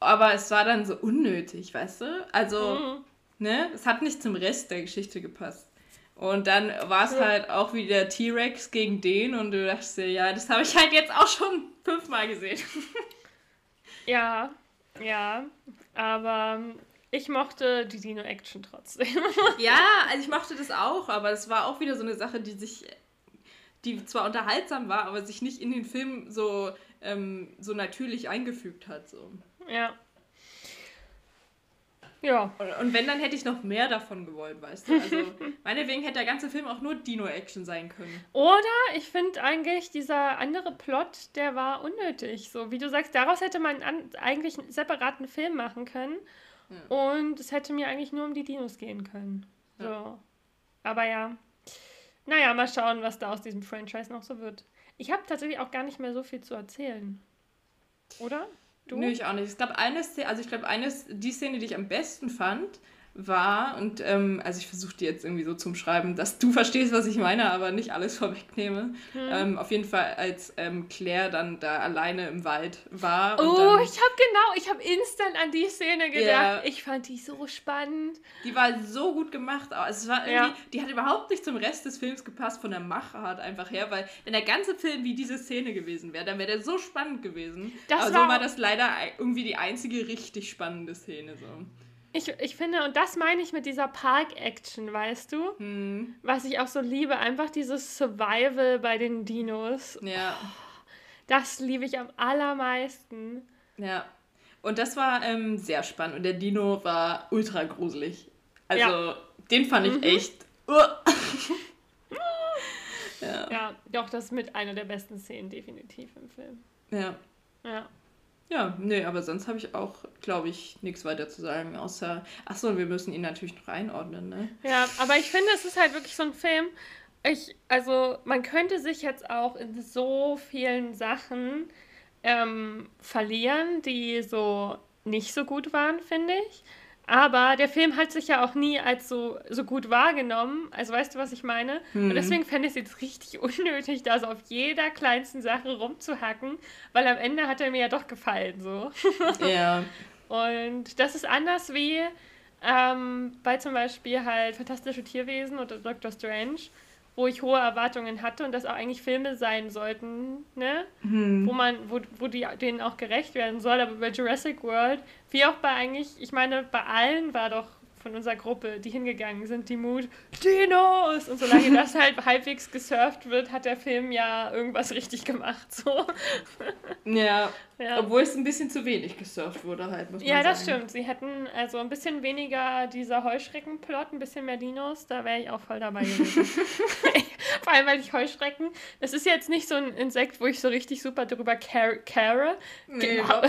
aber es war dann so unnötig, weißt du? Also, mhm. ne, es hat nicht zum Rest der Geschichte gepasst. Und dann war es ja. halt auch wieder T-Rex gegen den und du dachtest dir, ja, das habe ich halt jetzt auch schon fünfmal gesehen. *laughs* ja, ja, aber ich mochte die Dino-Action trotzdem. *laughs* ja, also ich mochte das auch, aber es war auch wieder so eine Sache, die sich, die zwar unterhaltsam war, aber sich nicht in den Film so, ähm, so natürlich eingefügt hat. So. Ja. Ja. Und wenn, dann hätte ich noch mehr davon gewollt, weißt du? Also, *laughs* meinetwegen hätte der ganze Film auch nur Dino-Action sein können. Oder ich finde eigentlich, dieser andere Plot, der war unnötig. So, wie du sagst, daraus hätte man an, eigentlich einen separaten Film machen können. Ja. Und es hätte mir eigentlich nur um die Dinos gehen können. So. Ja. Aber ja. Naja, mal schauen, was da aus diesem Franchise noch so wird. Ich habe tatsächlich auch gar nicht mehr so viel zu erzählen. Oder? Du? Nö, ich auch nicht. Es gab eine Szene, also ich glaube, eine, die Szene, die ich am besten fand, war, und ähm, also ich versuche dir jetzt irgendwie so zum Schreiben, dass du verstehst, was ich meine, aber nicht alles vorwegnehme. Hm. Ähm, auf jeden Fall, als ähm, Claire dann da alleine im Wald war. oh, dann, ich habe genau, ich habe instant an die Szene gedacht. Yeah. Ich fand die so spannend. Die war so gut gemacht. Also es war irgendwie, ja. die hat überhaupt nicht zum Rest des Films gepasst, von der Machart einfach her, weil wenn der ganze Film wie diese Szene gewesen wäre, dann wäre der so spannend gewesen. Das aber war so war das leider irgendwie die einzige richtig spannende Szene so. Ich, ich finde, und das meine ich mit dieser Park-Action, weißt du? Hm. Was ich auch so liebe, einfach dieses Survival bei den Dinos. Ja. Oh, das liebe ich am allermeisten. Ja. Und das war ähm, sehr spannend. Und der Dino war ultra gruselig. Also, ja. den fand ich mhm. echt. Uh. *laughs* ja. ja, doch, das ist mit einer der besten Szenen definitiv im Film. Ja. Ja. Ja, nee, aber sonst habe ich auch, glaube ich, nichts weiter zu sagen, außer, achso, wir müssen ihn natürlich noch einordnen, ne? Ja, aber ich finde, es ist halt wirklich so ein Film, ich, also man könnte sich jetzt auch in so vielen Sachen ähm, verlieren, die so nicht so gut waren, finde ich. Aber der Film hat sich ja auch nie als so, so gut wahrgenommen. Also weißt du, was ich meine? Mhm. Und deswegen fände ich es jetzt richtig *laughs* unnötig, da so auf jeder kleinsten Sache rumzuhacken, weil am Ende hat er mir ja doch gefallen. So. *laughs* Ja. Und das ist anders wie ähm, bei zum Beispiel halt Fantastische Tierwesen oder Doctor Strange wo ich hohe Erwartungen hatte und das auch eigentlich Filme sein sollten, ne? Mhm. Wo man, wo, wo die denen auch gerecht werden soll. Aber bei Jurassic World, wie auch bei eigentlich, ich meine, bei allen war doch von unserer Gruppe, die hingegangen sind, die Mut, Dinos! Und solange *laughs* das halt halbwegs gesurft wird, hat der Film ja irgendwas richtig gemacht. So. Ja, ja. obwohl es ein bisschen zu wenig gesurft wurde halt, muss man Ja, das stimmt. Sie hätten also ein bisschen weniger dieser Heuschreckenplot, ein bisschen mehr Dinos, da wäre ich auch voll dabei gewesen. *laughs* *laughs* Vor allem, weil ich Heuschrecken, das ist jetzt nicht so ein Insekt, wo ich so richtig super drüber care. care. Nee, genau.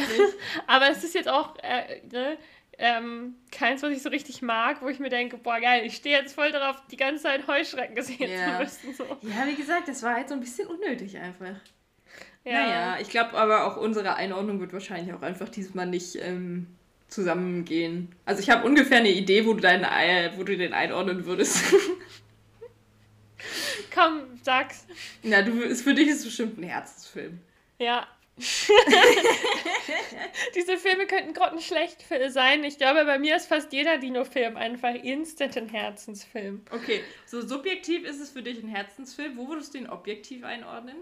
Aber es ist jetzt auch, äh, ne, ähm, keins, was ich so richtig mag, wo ich mir denke, boah geil, ich stehe jetzt voll darauf, die ganze Zeit Heuschrecken gesehen Ja. zu müssen. So. Ja, wie gesagt, das war halt so ein bisschen unnötig einfach. Ja. Naja, ich glaube aber auch unsere Einordnung wird wahrscheinlich auch einfach diesmal nicht ähm, zusammengehen. Also ich habe ungefähr eine Idee, wo du, deinen, Ei- wo du den einordnen würdest. Komm, sag's. Na, du, für dich ist es bestimmt ein Herzensfilm. Ja. *laughs* Diese Filme könnten grottenschlecht sein. Ich glaube, bei mir ist fast jeder Dino-Film einfach instant ein Herzensfilm. Okay, so subjektiv ist es für dich ein Herzensfilm. Wo würdest du ihn objektiv einordnen?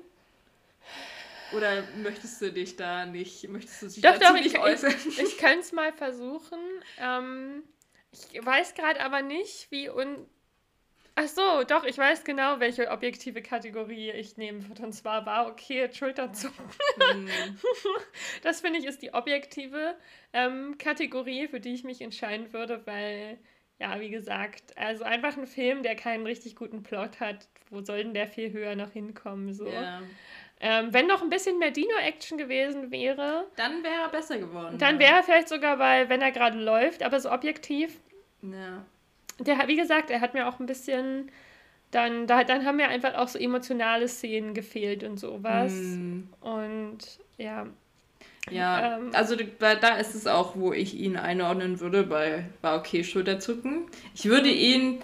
Oder möchtest du dich da nicht, möchtest du dich Doch, dazu doch, nicht ich, ich, äußern? ich könnte es mal versuchen. Ähm, ich weiß gerade aber nicht, wie un. Ach so, doch, ich weiß genau, welche objektive Kategorie ich nehmen würde. Und zwar war okay, Schulterzucken. Hm, *laughs* Das finde ich ist die objektive ähm, Kategorie, für die ich mich entscheiden würde, weil, ja, wie gesagt, also einfach ein Film, der keinen richtig guten Plot hat, wo soll denn der viel höher noch hinkommen? So. ja. Ähm, wenn noch ein bisschen mehr Dino-Action gewesen wäre, Dann wäre er besser geworden. dann ja. wäre er vielleicht sogar bei, wenn er gerade läuft, aber so objektiv, Ja. Der hat, wie gesagt, er hat mir auch ein bisschen, dann, da, dann haben mir einfach auch so emotionale Szenen gefehlt und sowas. Hm. Und ja, Ja, Ähm. also da ist es auch, wo ich ihn einordnen würde, bei war okay Schulterzucken. Ich würde ihn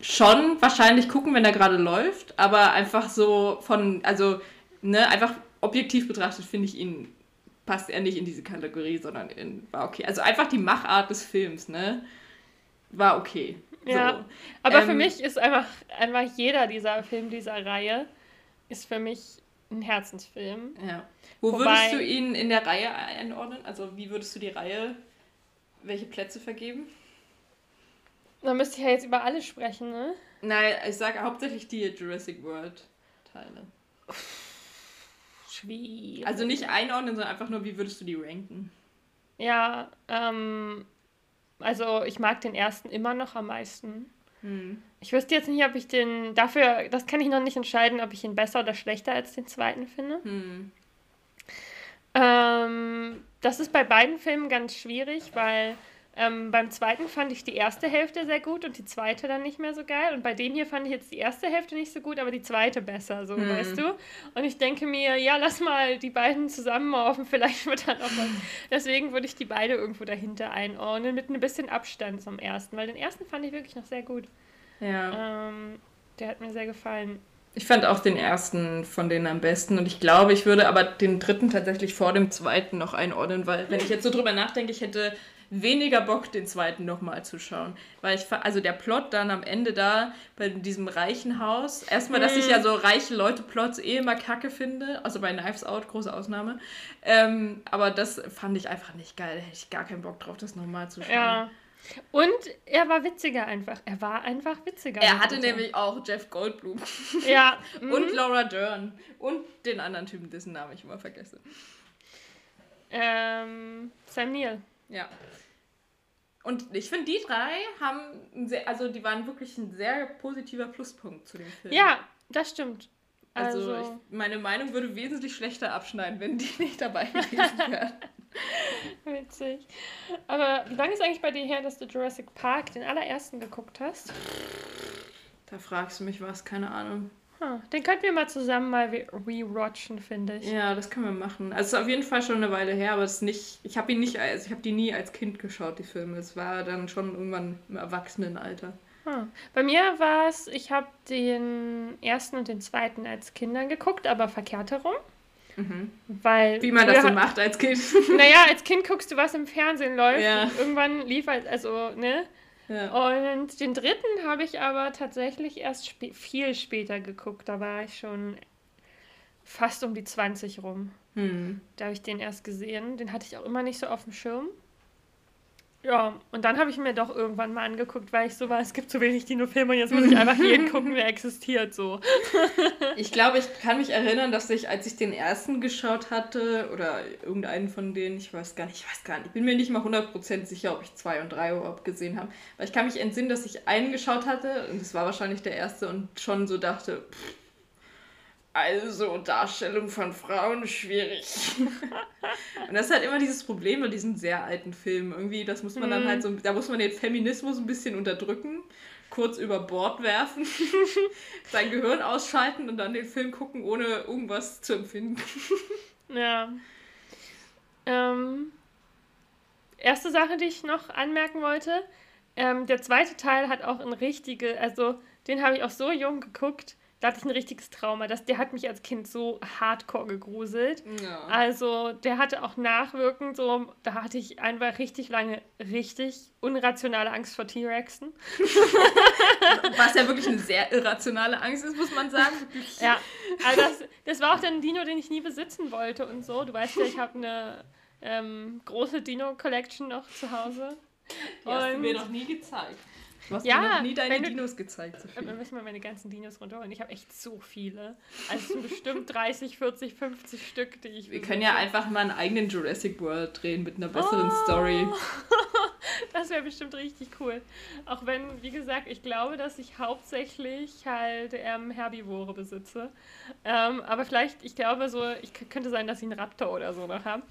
schon wahrscheinlich gucken, wenn er gerade läuft, aber einfach so von, also, ne, einfach objektiv betrachtet finde ich ihn, passt er nicht in diese Kategorie, sondern in, war okay. Also einfach die Machart des Films, ne, war okay. Ja, So. aber für Ähm, mich ist einfach, einfach jeder dieser Film dieser Reihe ist für mich ein Herzensfilm. Ja. Wo Wobei- würdest du ihn in der Reihe einordnen? Also wie würdest du die Reihe, welche Plätze vergeben? Da müsste ich ja jetzt über alle sprechen, ne? Nein, ich sage hauptsächlich die Jurassic World Teile. Schwierig. Also nicht einordnen, sondern einfach nur, wie würdest du die ranken? Ja, ähm, also ich mag den ersten immer noch am meisten. Hm. Ich wüsste jetzt nicht, ob ich den, dafür, das kann ich noch nicht entscheiden, ob ich ihn besser oder schlechter als den zweiten finde. Hm. Ähm, das ist bei beiden Filmen ganz schwierig, weil ähm, beim zweiten fand ich die erste Hälfte sehr gut und die zweite dann nicht mehr so geil. Und bei dem hier fand ich jetzt die erste Hälfte nicht so gut, aber die zweite besser, so Hm. weißt du. Und ich denke mir, ja, lass mal die beiden zusammenmorphen, *laughs* vielleicht wird dann auch was. Deswegen würde ich die beide irgendwo dahinter einordnen, mit ein bisschen Abstand zum ersten, weil den ersten fand ich wirklich noch sehr gut. Ja. Ähm, der hat mir sehr gefallen. Ich fand auch den ersten von denen am besten und ich glaube, ich würde aber den dritten tatsächlich vor dem zweiten noch einordnen, weil wenn ich jetzt so drüber nachdenke, ich hätte weniger Bock, den zweiten nochmal zu schauen. Weil ich, also der Plot dann am Ende da bei diesem reichen Haus, erstmal, dass ich ja so reiche Leute-Plots eh immer kacke finde, also bei Knives Out, große Ausnahme. Ähm, aber das fand ich einfach nicht geil, da hätte ich gar keinen Bock drauf, das nochmal zu schauen. Ja. Und er war witziger einfach. Er war einfach witziger. Er hatte sagen. nämlich auch Jeff Goldblum *laughs* Ja. *laughs* mhm. und Laura Dern und den anderen Typen, dessen Namen ich immer vergesse. Ähm, Sam Neill. Ja. Und ich finde, die drei haben, sehr, also die waren wirklich ein sehr positiver Pluspunkt zu dem Film. Ja, das stimmt. Also, Also, ich, meine Meinung würde wesentlich schlechter abschneiden, wenn die *laughs* nicht dabei gewesen *laughs* wären. witzig. Aber wie lange ist eigentlich bei dir her, dass du Jurassic Park, den allerersten, geguckt hast? da fragst du mich was, keine Ahnung. Hm, den könnten wir mal zusammen mal re- rewatchen, finde ich. Ja, das können wir machen. Also es ist auf jeden Fall schon eine Weile her, aber es ist nicht. Ich habe ihn nicht, als ich habe die nie als Kind geschaut, die Filme. Es war dann schon irgendwann im Erwachsenenalter. Hm. Bei mir war es, ich habe den ersten und den zweiten als Kindern geguckt, aber verkehrt herum. Weil Mhm. Wie man das so macht als Kind. *laughs* Naja, als Kind guckst du, was im Fernsehen läuft. Ja. Irgendwann lief halt, also, ne? Ja. Und den dritten habe ich aber tatsächlich erst spä viel später geguckt. Da war ich schon fast um die 20 rum. Hm. Da habe ich den erst gesehen. Den hatte ich auch immer nicht so auf dem Schirm. Ja, und dann habe ich mir doch irgendwann mal angeguckt, weil ich so war, es gibt so wenig Dino-Filme und jetzt muss ich einfach *laughs* jeden gucken, der existiert so. *laughs* Ich glaube, ich kann mich erinnern, dass ich, als ich den ersten geschaut hatte, oder irgendeinen von denen, ich weiß gar nicht, ich weiß gar nicht, ich bin mir nicht mal 100% sicher, ob ich zwei und drei überhaupt gesehen habe. Weil ich kann mich entsinnen, dass ich einen geschaut hatte, und das war wahrscheinlich der erste, und schon so dachte, pff, Also, Darstellung von Frauen schwierig. *laughs* und das ist halt immer dieses Problem bei diesen sehr alten Filmen. Irgendwie, das muss man dann halt so, da muss man den Feminismus ein bisschen unterdrücken, kurz über Bord werfen, *laughs* sein Gehirn ausschalten und dann den Film gucken, ohne irgendwas zu empfinden. ja. Ähm, erste Sache, die ich noch anmerken wollte, ähm, der zweite Teil hat auch ein richtige, also den habe ich auch so jung geguckt, da hatte ich ein richtiges Trauma. Das, der hat mich als Kind so hardcore gegruselt. Ja. Also der hatte auch nachwirkend so, da hatte ich einfach richtig lange richtig unrationale Angst vor T-Rexen. *laughs* Was ja wirklich eine sehr irrationale Angst ist, muss man sagen. *laughs* ja, also das, das war auch dann ein Dino, den ich nie besitzen wollte und so. Du weißt ja, ich habe eine ähm, große Dino-Collection noch zu Hause. Die hast du mir noch nie gezeigt. Du hast ja, mir noch nie deine Dinos gezeigt. Sophie. Dann müssen wir meine ganzen Dinos runterholen. Ich habe echt so viele. Also bestimmt 30, 40, 50 Stück, die ich. Wir können ja einfach mal einen eigenen Jurassic World drehen mit einer besseren oh. Story. *laughs* das wäre bestimmt richtig cool. Auch wenn, wie gesagt, ich glaube, dass ich hauptsächlich halt ähm, Herbivore besitze. Ähm, aber vielleicht, ich glaube so, ich könnte sein, dass ich einen Raptor oder so noch habe.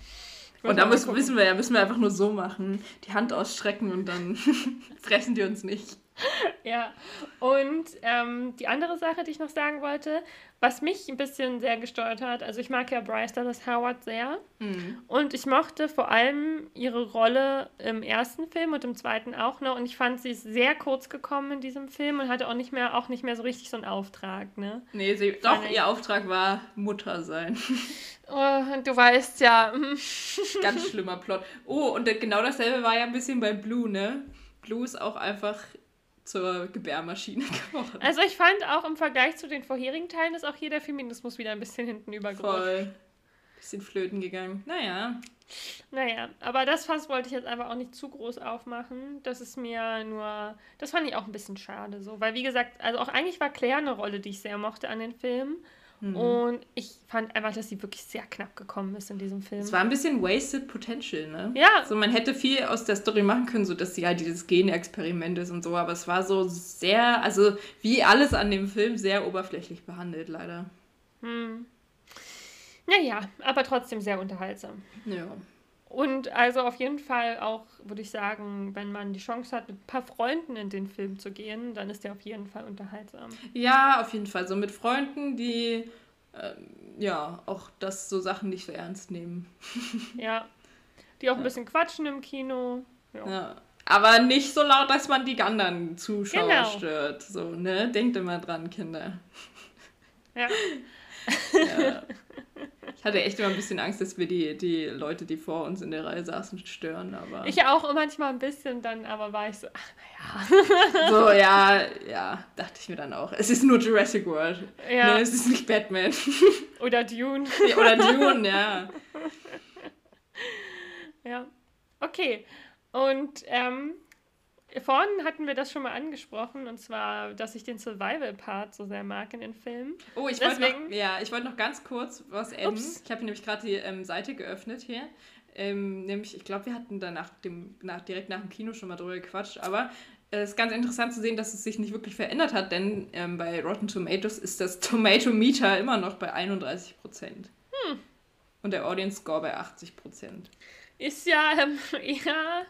Und da müssen, wissen wir ja, müssen wir einfach nur so machen, die Hand ausstrecken und dann *laughs* fressen die uns nicht. *laughs* Ja, und ähm, die andere Sache, die ich noch sagen wollte, was mich ein bisschen sehr gesteuert hat, also ich mag ja Bryce Dallas Howard sehr mhm. und ich mochte vor allem ihre Rolle im ersten Film und im zweiten auch noch und ich fand sie sehr kurz gekommen in diesem Film und hatte auch nicht mehr, auch nicht mehr so richtig so einen Auftrag, ne? Nee, sie, doch, ihr Auftrag war Mutter sein. *laughs* Oh, du weißt ja. *laughs* Ganz schlimmer Plot. Oh, und genau dasselbe war ja ein bisschen bei Blue, ne? Blue ist auch einfach zur Gebärmaschine *laughs* geworden. Also ich fand auch im Vergleich zu den vorherigen Teilen ist auch hier der Feminismus wieder ein bisschen hinten übergerutscht. Voll. Bisschen flöten gegangen. Naja. Naja, aber das Fass wollte ich jetzt einfach auch nicht zu groß aufmachen. Das ist mir nur, das fand ich auch ein bisschen schade so. Weil wie gesagt, also auch eigentlich war Claire eine Rolle, die ich sehr mochte an den Filmen. Mhm. Und ich fand einfach, dass sie wirklich sehr knapp gekommen ist in diesem Film. Es war ein bisschen wasted potential, ne? Ja. So, man hätte viel aus der Story machen können, so dass sie halt dieses Genexperiment ist und so, aber es war so sehr, also wie alles an dem Film, sehr oberflächlich behandelt, leider. Hm. Naja, aber trotzdem sehr unterhaltsam. Ja. Und also auf jeden Fall auch, würde ich sagen, wenn man die Chance hat, mit ein paar Freunden in den Film zu gehen, dann ist der auf jeden Fall unterhaltsam. Ja, auf jeden Fall. So mit Freunden, die äh, ja auch das so Sachen nicht so ernst nehmen. *laughs* ja. Die auch ein bisschen quatschen im Kino. Ja. ja. Aber nicht so laut, dass man die anderen Zuschauer genau. stört. So, ne? Denkt immer dran, Kinder. Ja. *laughs* ja. Ich hatte echt immer ein bisschen Angst, dass wir die, die Leute, die vor uns in der Reihe saßen, stören. Aber ich auch manchmal ein bisschen, dann aber war ich so, ach naja. *laughs* So, ja, ja, dachte ich mir dann auch. Es ist nur Jurassic World. Ja. Ne, es ist nicht Batman. *laughs* Oder Dune. *laughs* Ja, oder Dune, ja. Ja. Okay. Und ähm, Vorhin hatten wir das schon mal angesprochen, und zwar, dass ich den Survival-Part so sehr mag in den Filmen. Oh, ich wollte noch, ja, wollt noch ganz kurz was adden. Ich habe nämlich gerade die ähm, Seite geöffnet hier. Ähm, nämlich, ich glaube, wir hatten da nach dem, nach, direkt nach dem Kino schon mal drüber gequatscht, aber es ist ganz interessant zu sehen, dass es sich nicht wirklich verändert hat, denn ähm, bei Rotten Tomatoes ist das Tomato Meter immer noch bei 31 Hm. Und der Audience Score bei 80% Ist ja ähm, *laughs* eher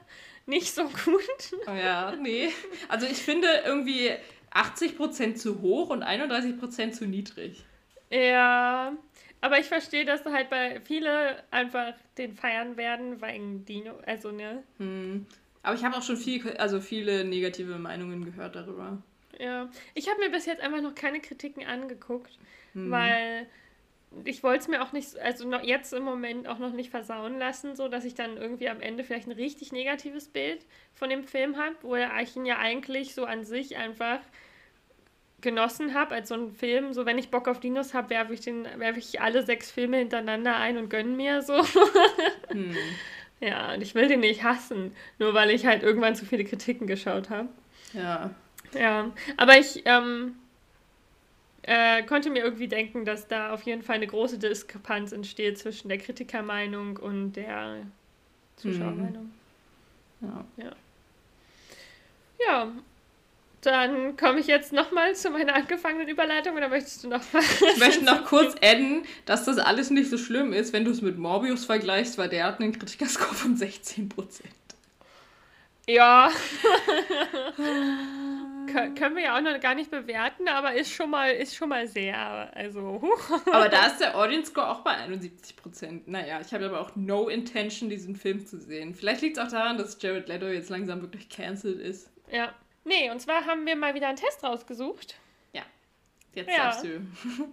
nicht so gut. Oh ja, nee. Also ich finde irgendwie 80% zu hoch und 31% zu niedrig. Ja, aber ich verstehe, dass halt bei viele einfach den feiern werden wegen Dino, also ne. Hm. Aber ich habe auch schon viel, also viele negative Meinungen gehört darüber. Ja, ich habe mir bis jetzt einfach noch keine Kritiken angeguckt, hm. weil ich wollte es mir auch nicht, also noch jetzt im Moment auch noch nicht versauen lassen, so dass ich dann irgendwie am Ende vielleicht ein richtig negatives Bild von dem Film habe, wo ich ihn ja eigentlich so an sich einfach genossen habe als so ein Film. So, wenn ich Bock auf Dinos habe, werfe ich, werf ich alle sechs Filme hintereinander ein und gönne mir so. Hm. *laughs* Ja, und ich will den nicht hassen, nur weil ich halt irgendwann zu viele Kritiken geschaut habe. Ja. Ja, aber ich, ähm, äh, konnte mir irgendwie denken, dass da auf jeden Fall eine große Diskrepanz entsteht zwischen der Kritikermeinung und der Zuschauermeinung. Mhm. Ja. ja. Ja. dann komme ich jetzt nochmal zu meiner angefangenen Überleitung oder möchtest du noch mal? Ich möchte noch kurz adden, dass das alles nicht so schlimm ist, wenn du es mit Morbius vergleichst, weil der hat einen Kritikerscore von 16%. Ja. *laughs* *laughs* können wir ja auch noch gar nicht bewerten, aber ist schon mal, ist schon mal sehr. Also, aber da *laughs* ist der Audience Score auch bei 71% Naja, ich habe aber auch no intention, diesen Film zu sehen. Vielleicht liegt es auch daran, dass Jared Leto jetzt langsam wirklich cancelled ist. Ja. Nee, und zwar haben wir mal wieder einen Test rausgesucht. Ja. Jetzt ja. darfst du.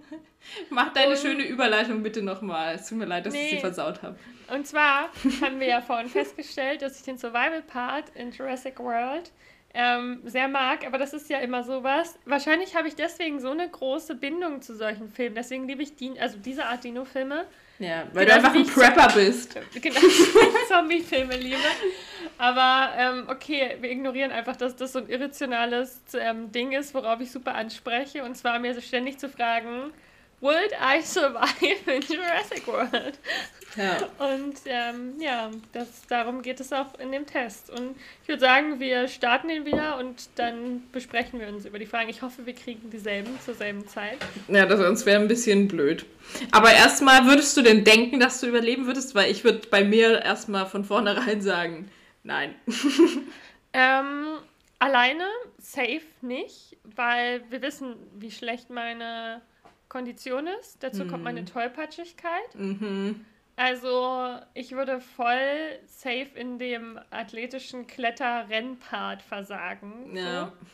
*laughs* Mach deine und, schöne Überleitung bitte nochmal. Es tut mir leid, dass nee. ich sie versaut habe. Und zwar haben wir ja vorhin festgestellt, dass ich den Survival-Part in Jurassic World ähm, sehr mag, aber das ist ja immer sowas. Wahrscheinlich habe ich deswegen so eine große Bindung zu solchen Filmen. Deswegen liebe ich die, also diese Art Dino-Filme. Ja, weil genau, du einfach ein Prepper bist. *laughs* Genau, ich Zombie-Filme liebe. Aber ähm, okay, wir ignorieren einfach, dass das so ein irrationales ähm, Ding ist, worauf ich super anspreche. Und zwar mir so ständig zu fragen, Would I survive in Jurassic World? Ja. Und ähm, ja, das, darum geht es auch in dem Test. Und ich würde sagen, wir starten ihn wieder und dann besprechen wir uns über die Fragen. Ich hoffe, wir kriegen dieselben zur selben Zeit. Ja, das sonst wäre ein bisschen blöd. Aber erstmal, würdest du denn denken, dass du überleben würdest? Weil ich würde bei mir erstmal von vornherein sagen, nein. *laughs* ähm, alleine safe nicht, weil wir wissen, wie schlecht meine Kondition ist. Dazu mhm. kommt meine Tollpatschigkeit. Mhm. Also ich würde voll safe in dem athletischen Kletterrennpart versagen. Ja. So.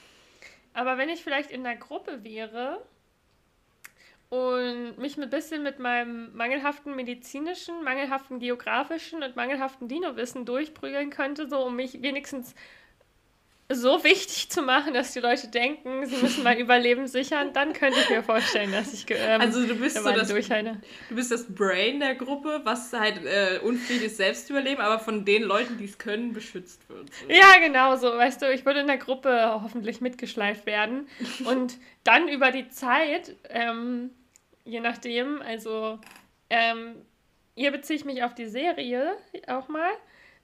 Aber wenn ich vielleicht in der Gruppe wäre und mich ein bisschen mit meinem mangelhaften medizinischen, mangelhaften geografischen und mangelhaften Dino-Wissen durchprügeln könnte, so um mich wenigstens so wichtig zu machen, dass die Leute denken, sie müssen mein Überleben sichern, dann könnte ich mir vorstellen, dass ich ähm, also du bist so das, durchhalte. Du bist das Brain der Gruppe, was halt äh, unfähig ist, selbst zu überleben, aber von den Leuten, die es können, beschützt wird. So. Ja, genau so. Weißt du, ich würde in der Gruppe hoffentlich mitgeschleift werden *laughs* und dann über die Zeit, ähm, je nachdem, also ähm, hier beziehe ich mich auf die Serie auch mal.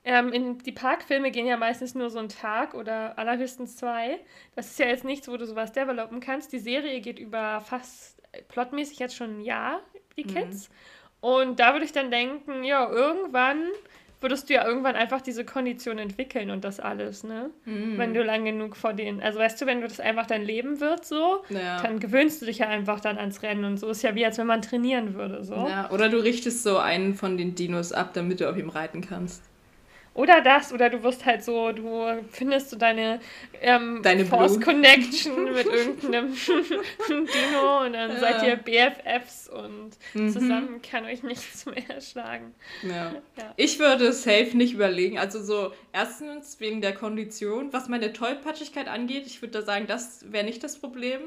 Ähm, in, die Parkfilme gehen ja meistens nur so einen Tag oder allerhöchstens zwei. Das ist ja jetzt nichts, wo du sowas developen kannst. Die Serie geht über fast äh, plotmäßig jetzt schon ein Jahr, die mhm. Kids. Mhm. Und da würde ich dann denken, ja, irgendwann würdest du ja irgendwann einfach diese Kondition entwickeln und das alles, ne? Mhm. Wenn du lang genug vor denen, also weißt du, wenn du das einfach dein Leben wird so, ja. dann gewöhnst du dich ja einfach dann ans Rennen und so ist ja wie als wenn man trainieren würde so. Ja, oder du richtest so einen von den Dinos ab, damit du auf ihm reiten kannst. Oder das, oder du wirst halt so, du findest so deine, ähm, deine Force Blut. Connection mit irgendeinem *laughs* Dino und dann ja. seid ihr BFFs und mhm. zusammen kann euch nichts mehr schlagen. Ja. ja. Ich würde safe nicht überlegen. Also so, erstens wegen der Kondition. Was meine Tollpatschigkeit angeht, ich würde da sagen, das wäre nicht das Problem.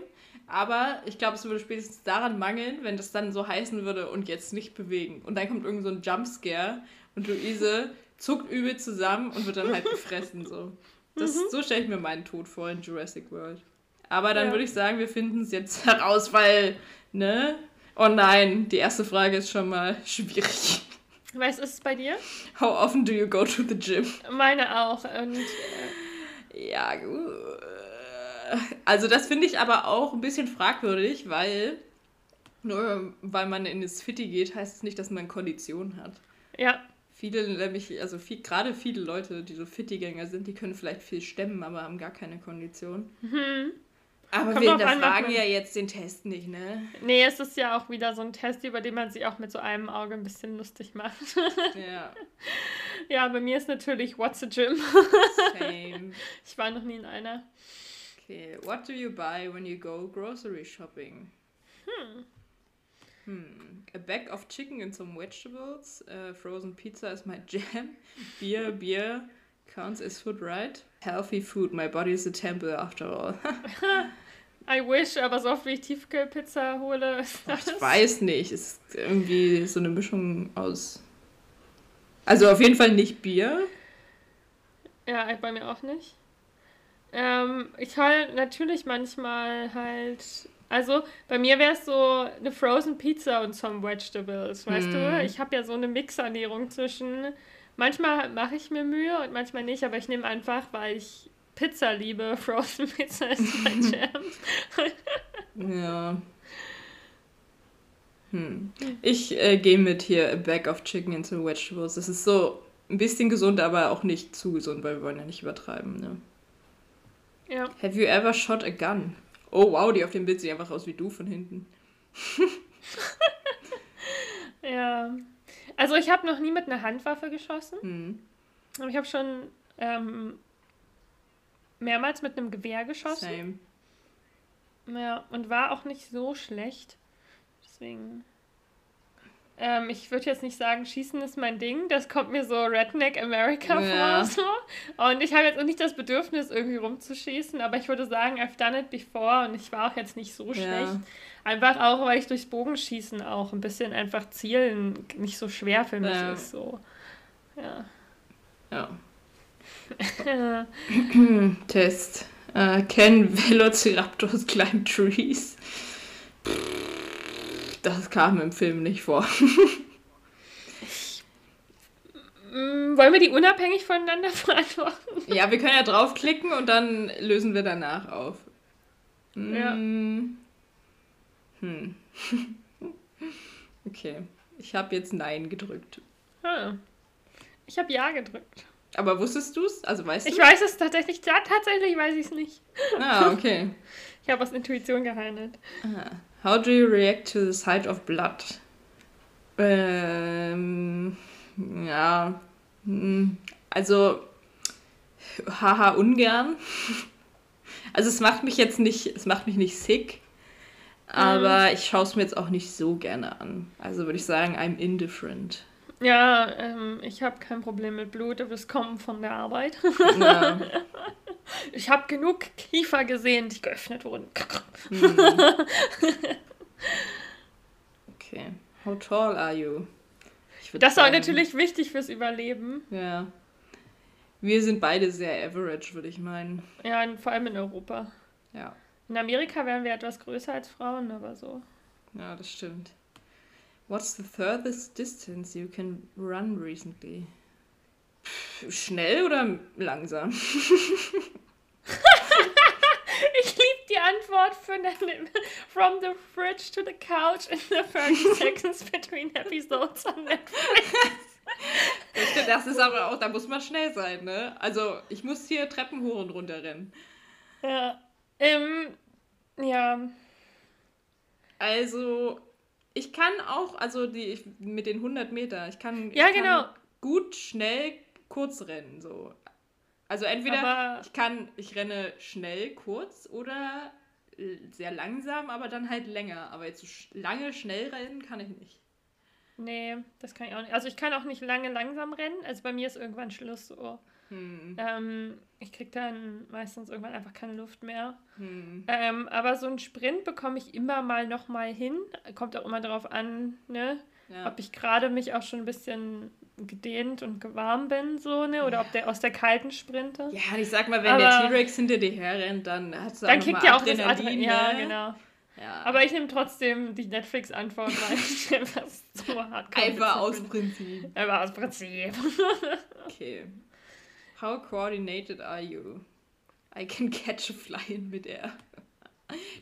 Aber ich glaube, es würde spätestens daran mangeln, wenn das dann so heißen würde und jetzt nicht bewegen. Und dann kommt irgend so ein Jumpscare und Luise zuckt übel zusammen und wird dann halt *laughs* gefressen. So, das, mhm. so stelle ich mir meinen Tod vor in Jurassic World. Aber dann ja. würde ich sagen, wir finden es jetzt *laughs* heraus, weil, ne? Oh nein, die erste Frage ist schon mal *laughs* schwierig. Was ist es bei dir? How often do you go to the gym? Meine auch. Und, äh ja, gut. Also das finde ich aber auch ein bisschen fragwürdig, weil nur weil man in das Fitti geht, heißt es nicht, dass man Kondition hat. Ja. Viele, nämlich, also viel, gerade viele Leute, die so Fittigänger sind, die können vielleicht viel stemmen, aber haben gar keine Kondition. Mhm. Aber Kommt wir hinterfragen ja jetzt den Test nicht, ne? Nee, es ist ja auch wieder so ein Test, über den man sich auch mit so einem Auge ein bisschen lustig macht. Ja. *laughs* ja, bei mir ist natürlich What's a Gym? Same. *laughs* Ich war noch nie in einer. Okay, what do you buy when you go grocery shopping? Hm. Hmm. A bag of chicken and some vegetables. Uh, frozen pizza is my *laughs* jam. beer, beer counts as food, right? Healthy food. My body is a temple after all. *laughs* I wish, aber so oft wie ich Tiefkühlpizza hole, *laughs* ist das. Ich weiß nicht. Es ist irgendwie so eine Mischung aus. Also auf jeden Fall nicht Bier. Ja, bei mir auch nicht. Ähm, ich hole natürlich manchmal halt also bei mir wäre es so eine Frozen Pizza und some Vegetables, weißt mm. du? Ich habe ja so eine Mixernährung zwischen. Manchmal mache ich mir Mühe und manchmal nicht, aber ich nehme einfach, weil ich Pizza liebe. *laughs* Frozen Pizza ist mein *laughs* Jam. ja. Hm. Ich äh, gehe mit hier a bag of chicken into vegetables. Das ist so ein bisschen gesund, aber auch nicht zu gesund, weil wir wollen ja nicht übertreiben. Ne? Ja. Have you ever shot a gun? Oh wow, die auf dem Bild sieht einfach aus wie du von hinten. *laughs* ja. Also ich habe noch nie mit einer Handwaffe geschossen. Hm. Aber ich habe schon ähm, mehrmals mit einem Gewehr geschossen. Same. Ja, und war auch nicht so schlecht. Deswegen. Ähm, ich würde jetzt nicht sagen, Schießen ist mein Ding. Das kommt mir so Redneck America Ja. vor. So. Und ich habe jetzt auch nicht das Bedürfnis, irgendwie rumzuschießen, aber ich würde sagen, I've done it before und ich war auch jetzt nicht so Ja. schlecht. Einfach auch, weil ich durchs Bogenschießen auch ein bisschen einfach zielen nicht so schwer für mich Ja. ist. So. Ja. Ja. *laughs* Test. Äh, can Velociraptors climb trees? Das kam im Film nicht vor. Mm, *laughs* Wollen wir die unabhängig voneinander *laughs* beantworten? Ja, wir können ja draufklicken und dann lösen wir danach auf. Ja. Mm. Hm. *laughs* Okay. Ich habe jetzt Nein gedrückt. Ah. Ich habe Ja gedrückt. Aber wusstest du es? Also weißt du? Ich weiß es tatsächlich, ja, tatsächlich weiß ich es nicht. Ah, okay. Ich habe aus Intuition gehandelt. Ah. How do you react to the sight of blood? Ähm, ja. hm, Also, haha, ungern. *laughs* Also es macht mich jetzt nicht, es macht mich nicht sick, aber ich schaue es mir jetzt auch nicht so gerne an. Also würde ich sagen, I'm indifferent. Ja, ähm, ich habe kein Problem mit Blut, aber das kommt von der Arbeit. Ja. *laughs* Ich habe genug Kiefer gesehen, die geöffnet wurden. Hm. *laughs* Okay. How tall are you? Das sagen, natürlich wichtig fürs Überleben. Ja. Wir sind beide sehr average, würde ich meinen. Ja, vor allem in Europa. Ja. In Amerika wären wir etwas größer als Frauen, aber so. Ja, das stimmt. What's the furthest distance you can run recently? Schnell oder langsam? *laughs* Ich liebe die Antwort von der From the fridge to the couch in the 30 *laughs* seconds between episodes on Netflix. Das ist aber auch, da muss man schnell sein, ne? Also, ich muss hier Treppen hoch und runter rennen. Ja. Ähm, ja. Also, ich kann auch, also die ich, mit den 100 Meter, ich kann, Ja, ich kann genau. gut schnell kurz rennen, so. Also entweder Aber- ich kann, ich renne schnell kurz oder sehr langsam, aber dann halt länger. Aber jetzt so lange schnell rennen kann ich nicht. Nee, das kann ich auch nicht. Also ich kann auch nicht lange langsam rennen. Also bei mir ist irgendwann Schluss so. Hm, Ähm, ich krieg dann meistens irgendwann einfach keine Luft mehr. hm. Ähm, aber so einen Sprint bekomme ich immer mal noch mal hin. Kommt auch immer darauf an, ne? Ja. Ob ich gerade mich auch schon ein bisschen gedehnt und gewarm bin, so, ne? Oder ob der aus der kalten sprinte. ja, ich sag mal, wenn der Aber- T-Rex hinter dir herrennt, dann hat du Dann auch kickt ja auch das Adrenalin. Ja, ne? genau. Ja. Aber ich nehme trotzdem die Netflix-Antwort, weil ich einfach so hart Einfach aus Prinzip. Einfach aus Prinzip. *laughs* Okay. How coordinated are you? I can *laughs* catch a fly in midair.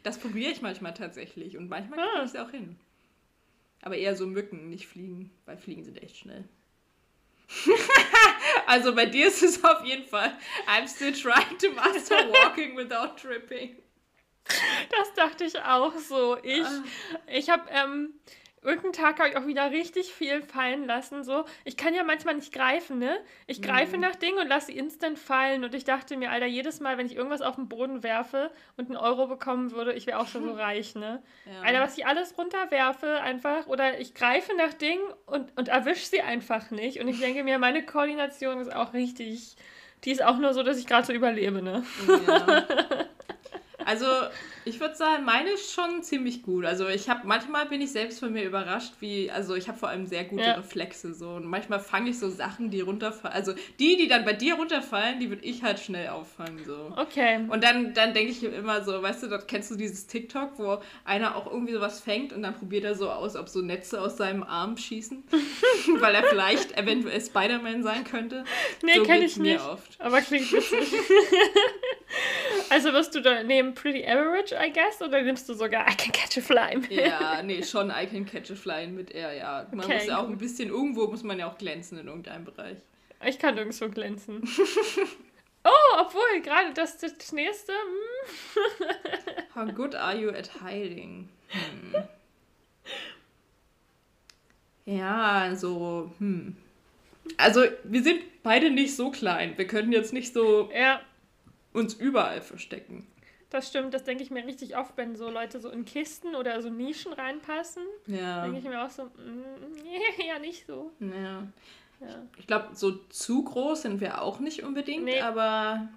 Das probiere ich manchmal tatsächlich und manchmal kriege Ah. ich es auch hin. Aber eher so Mücken, nicht Fliegen, weil Fliegen sind echt schnell. *laughs* also bei dir ist es auf jeden Fall. I'm still trying to master *laughs* walking without tripping. Das dachte ich auch so. Ich, Ah. ich habe, ähm, irgendeinen Tag habe ich auch wieder richtig viel fallen lassen. So, ich kann ja manchmal nicht greifen, ne? Ich greife Mhm. nach Dingen und lasse sie instant fallen. Und ich dachte mir, Alter, jedes Mal, wenn ich irgendwas auf den Boden werfe und einen Euro bekommen würde, ich wäre auch schon so *laughs* reich, ne? Ja. Alter, was ich alles runterwerfe einfach oder ich greife nach Dingen und, und erwische sie einfach nicht. Und ich denke mir, *laughs* meine Koordination ist auch richtig. Die ist auch nur so, dass ich gerade so überlebe, ne? Ja. *laughs* Also, Ich würde sagen, meine ist schon ziemlich gut. Also ich habe manchmal bin ich selbst von mir überrascht, wie also ich habe vor allem sehr gute Ja. Reflexe so und manchmal fange ich so Sachen, die runterfallen. Also die, die dann bei dir runterfallen, die würde ich halt schnell auffangen so. Okay. Und dann, dann denke ich immer so, weißt du, dort kennst du dieses TikTok, wo einer auch irgendwie sowas fängt und dann probiert er so aus, ob so Netze aus seinem Arm schießen, *laughs* weil er vielleicht eventuell Spider-Man sein könnte. Nee, so kenn geht's ich mir nicht. oft. Aber klingt witzig. *laughs* also wirst du da nehmen Pretty Average, I guess, oder nimmst du sogar I Can Catch a Fly? mit? Ja, *laughs* nee, schon I can catch a fly mit er, ja. Man Okay, muss ja auch ein bisschen, irgendwo muss man ja auch glänzen in irgendeinem Bereich. Ich kann nirgendwo glänzen. *laughs* Oh, obwohl, gerade das, das nächste. hm. *laughs* How good are you at hiding? Hm. Ja, so, hm. Also, wir sind beide nicht so klein. Wir können jetzt nicht so Ja, uns überall verstecken. Das stimmt. Das denke ich mir richtig oft, wenn so Leute so in Kisten oder so Nischen reinpassen. Ja. Denke ich mir auch so, mm, *laughs* ja, nicht so. ja. Ja. Ich glaube, so zu groß sind wir auch nicht unbedingt, Nee. aber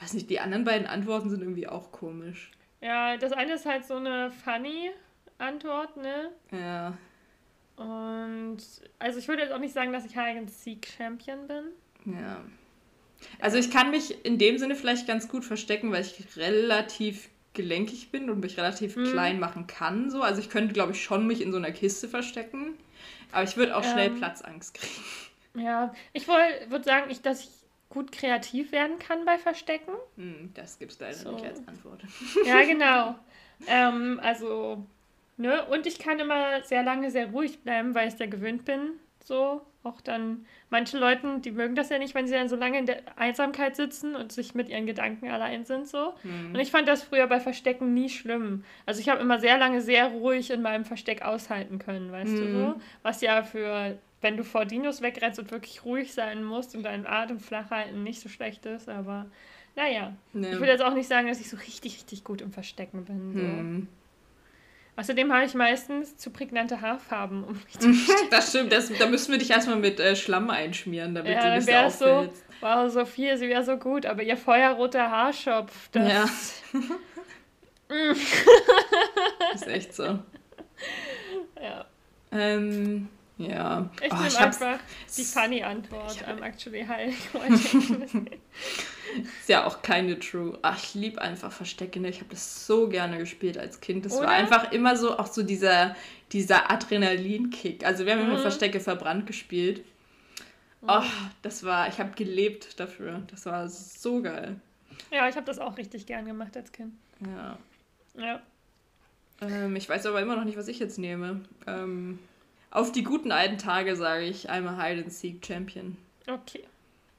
weiß nicht, die anderen beiden Antworten sind irgendwie auch komisch. ja, das eine ist halt so eine funny Antwort, ne? Ja. Und also ich würde jetzt auch nicht sagen, dass ich Hide and Seek Champion bin. Ja. Also ich kann mich in dem Sinne vielleicht ganz gut verstecken, weil ich relativ gelenkig bin und mich relativ Mhm. klein machen kann. So. Also ich könnte, glaube ich, schon mich in so einer Kiste verstecken. Aber ich würde auch schnell Ähm. Platzangst kriegen. Ja, ich würde sagen, ich, dass ich gut kreativ werden kann bei Verstecken. Hm, das gibt's leider So. nicht als Antwort. Ja, *laughs* genau. ähm, also, ne, und ich kann immer sehr lange sehr ruhig bleiben, weil ich es ja gewöhnt bin. So, auch dann, manche Leute, die mögen das ja nicht, wenn sie dann so lange in der Einsamkeit sitzen und sich mit ihren Gedanken allein sind, so. Hm. Und ich fand das früher bei Verstecken nie schlimm. Also ich habe immer sehr lange sehr ruhig in meinem Versteck aushalten können, weißt du Mhm. so? Was ja für, wenn du vor Dinos wegrennst und wirklich ruhig sein musst und deinen Atem flach halten, nicht so schlecht ist, aber naja. Ja. Ich will jetzt auch nicht sagen, dass ich so richtig, richtig gut im Verstecken bin. So. Hm. Außerdem habe ich meistens zu prägnante Haarfarben, um mich *laughs* zu Das stimmt, das, da müssen wir dich erstmal mit äh, Schlamm einschmieren, damit Ja, du nicht es so, auffällst. wow, Sophie, sie wäre so gut, aber ihr feuerroter Haarschopf, das... Ja. *laughs* ist echt so. *laughs* ja. Ähm, ja. Ich Oh, nehme ich einfach die funny Antwort. I'm actually hiding. *laughs* *laughs* Ist ja auch keine True. Ach, ich liebe einfach Verstecke. ne? Ich habe das so gerne gespielt als Kind. Das Oder? war einfach immer so, auch so dieser, dieser Adrenalinkick. Also wir haben immer Mhm. Verstecke verbrannt gespielt. Oh, das war, ich habe gelebt dafür. Das war so geil. ja, ich habe das auch richtig gern gemacht als Kind. Ja. Ja. Ähm, ich weiß aber immer noch nicht, was ich jetzt nehme. Ähm, auf die guten alten Tage sage ich, I'm a Hide and Seek Champion. Okay.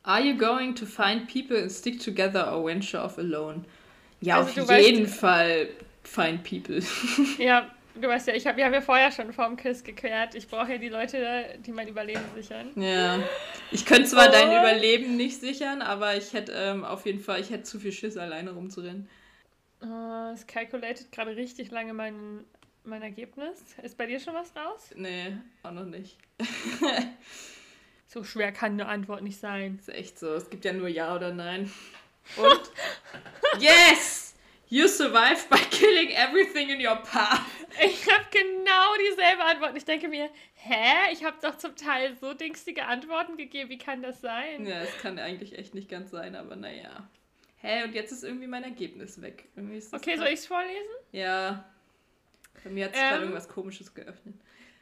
Are you going to find people and stick together or venture off alone? Ja, Also auf du weißt- jeden Fall find people. *laughs* Ja, du weißt ja, ich hab, wir haben ja vorher schon vorm Quiz geklärt. Ich brauche ja die Leute, die mein Überleben sichern. ja. Ich könnte zwar dein Oh. Überleben nicht sichern, aber ich hätte ähm, auf jeden Fall, ich hätte zu viel Schiss, alleine rumzurennen. Uh, es calculated gerade richtig lange mein, mein Ergebnis. Ist bei dir schon was raus? Nee, auch noch nicht. So schwer kann eine Antwort nicht sein. Ist echt so. Es gibt ja nur Ja oder Nein. *laughs* Und yes! You survived by killing everything in your path. Ich habe genau dieselbe Antwort. Ich denke mir, hä? Ich habe doch zum Teil so dingstige Antworten gegeben. Wie kann das sein? Ja, es kann eigentlich echt nicht ganz sein, aber naja. Hä, und jetzt ist irgendwie mein Ergebnis weg. Okay, soll ich es vorlesen? Ja. Bei mir hat sich Ähm. gerade irgendwas komisches geöffnet.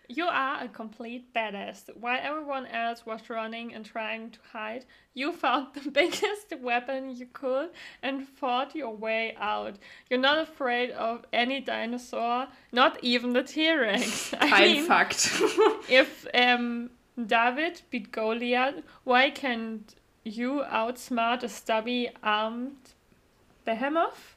You are a complete badass. While everyone else was running and trying to hide, you found the *laughs* biggest weapon you could and fought your way out. You're not afraid of any dinosaur, not even the T-Rex. *laughs* I Kein mean, Fakt. *laughs* if um, David beat Goliath, why can't you outsmart a stubby armed behemoth?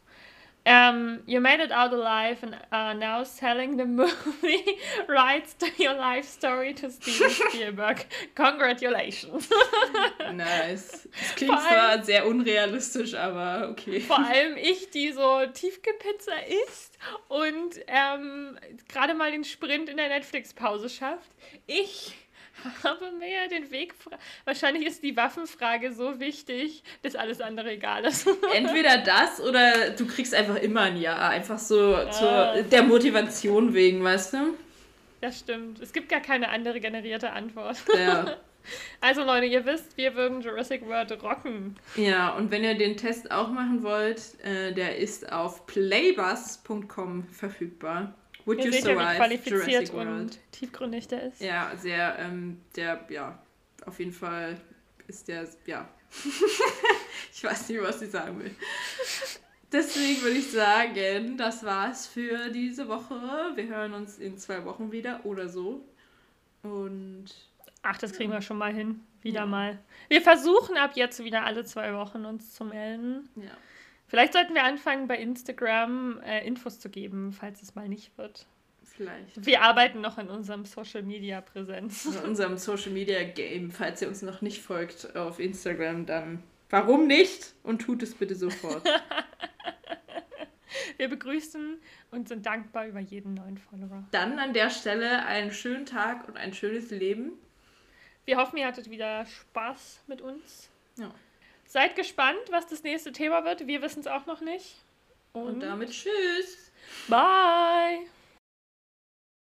Um, you made it out alive and are now selling the *laughs* movie rights to your life story to Steven *laughs* Spielberg. Congratulations. *laughs* nice. Das klingt Vor zwar sehr unrealistisch, aber okay. Vor allem ich, die so Tiefkühlpizza isst und ähm, gerade mal den Sprint in der Netflix-Pause schafft. Ich Habe mir den Weg. Wahrscheinlich ist die Waffenfrage so wichtig, dass alles andere egal ist. *laughs* Entweder das oder du kriegst einfach immer ein Ja. Einfach so ja. zur, der Motivation wegen, weißt du? Das stimmt. Es gibt gar keine andere generierte Antwort. Ja. *laughs* Also Leute, ihr wisst, wir würden Jurassic World rocken. Ja, und wenn ihr den Test auch machen wollt, äh, der ist auf playbus.com verfügbar. Would ihr you seht survive ja, wie qualifiziert und tiefgründig der ist. Ja, sehr, ähm, der, ja, auf jeden Fall ist der, ja. *laughs* ich weiß nicht, was ich sagen will. Deswegen würde ich sagen, das war's für diese Woche. Wir hören uns in zwei Wochen wieder oder so. Und. Ach, das kriegen wir schon mal hin. Wieder ja. mal. Wir versuchen ab jetzt wieder alle zwei Wochen uns zu melden. Ja. Vielleicht sollten wir anfangen, bei Instagram äh, Infos zu geben, falls es mal nicht wird. Vielleicht. Wir arbeiten noch in unserem Social Media Präsenz. In unserem Social Media Game. Falls ihr uns noch nicht folgt auf Instagram, dann warum nicht? Und tut es bitte sofort. *laughs* Wir begrüßen und sind dankbar über jeden neuen Follower. Dann an der Stelle einen schönen Tag und ein schönes Leben. Wir hoffen, ihr hattet wieder Spaß mit uns. Ja. Seid gespannt, was das nächste Thema wird. Wir wissen es auch noch nicht. Und, und damit tschüss. Bye.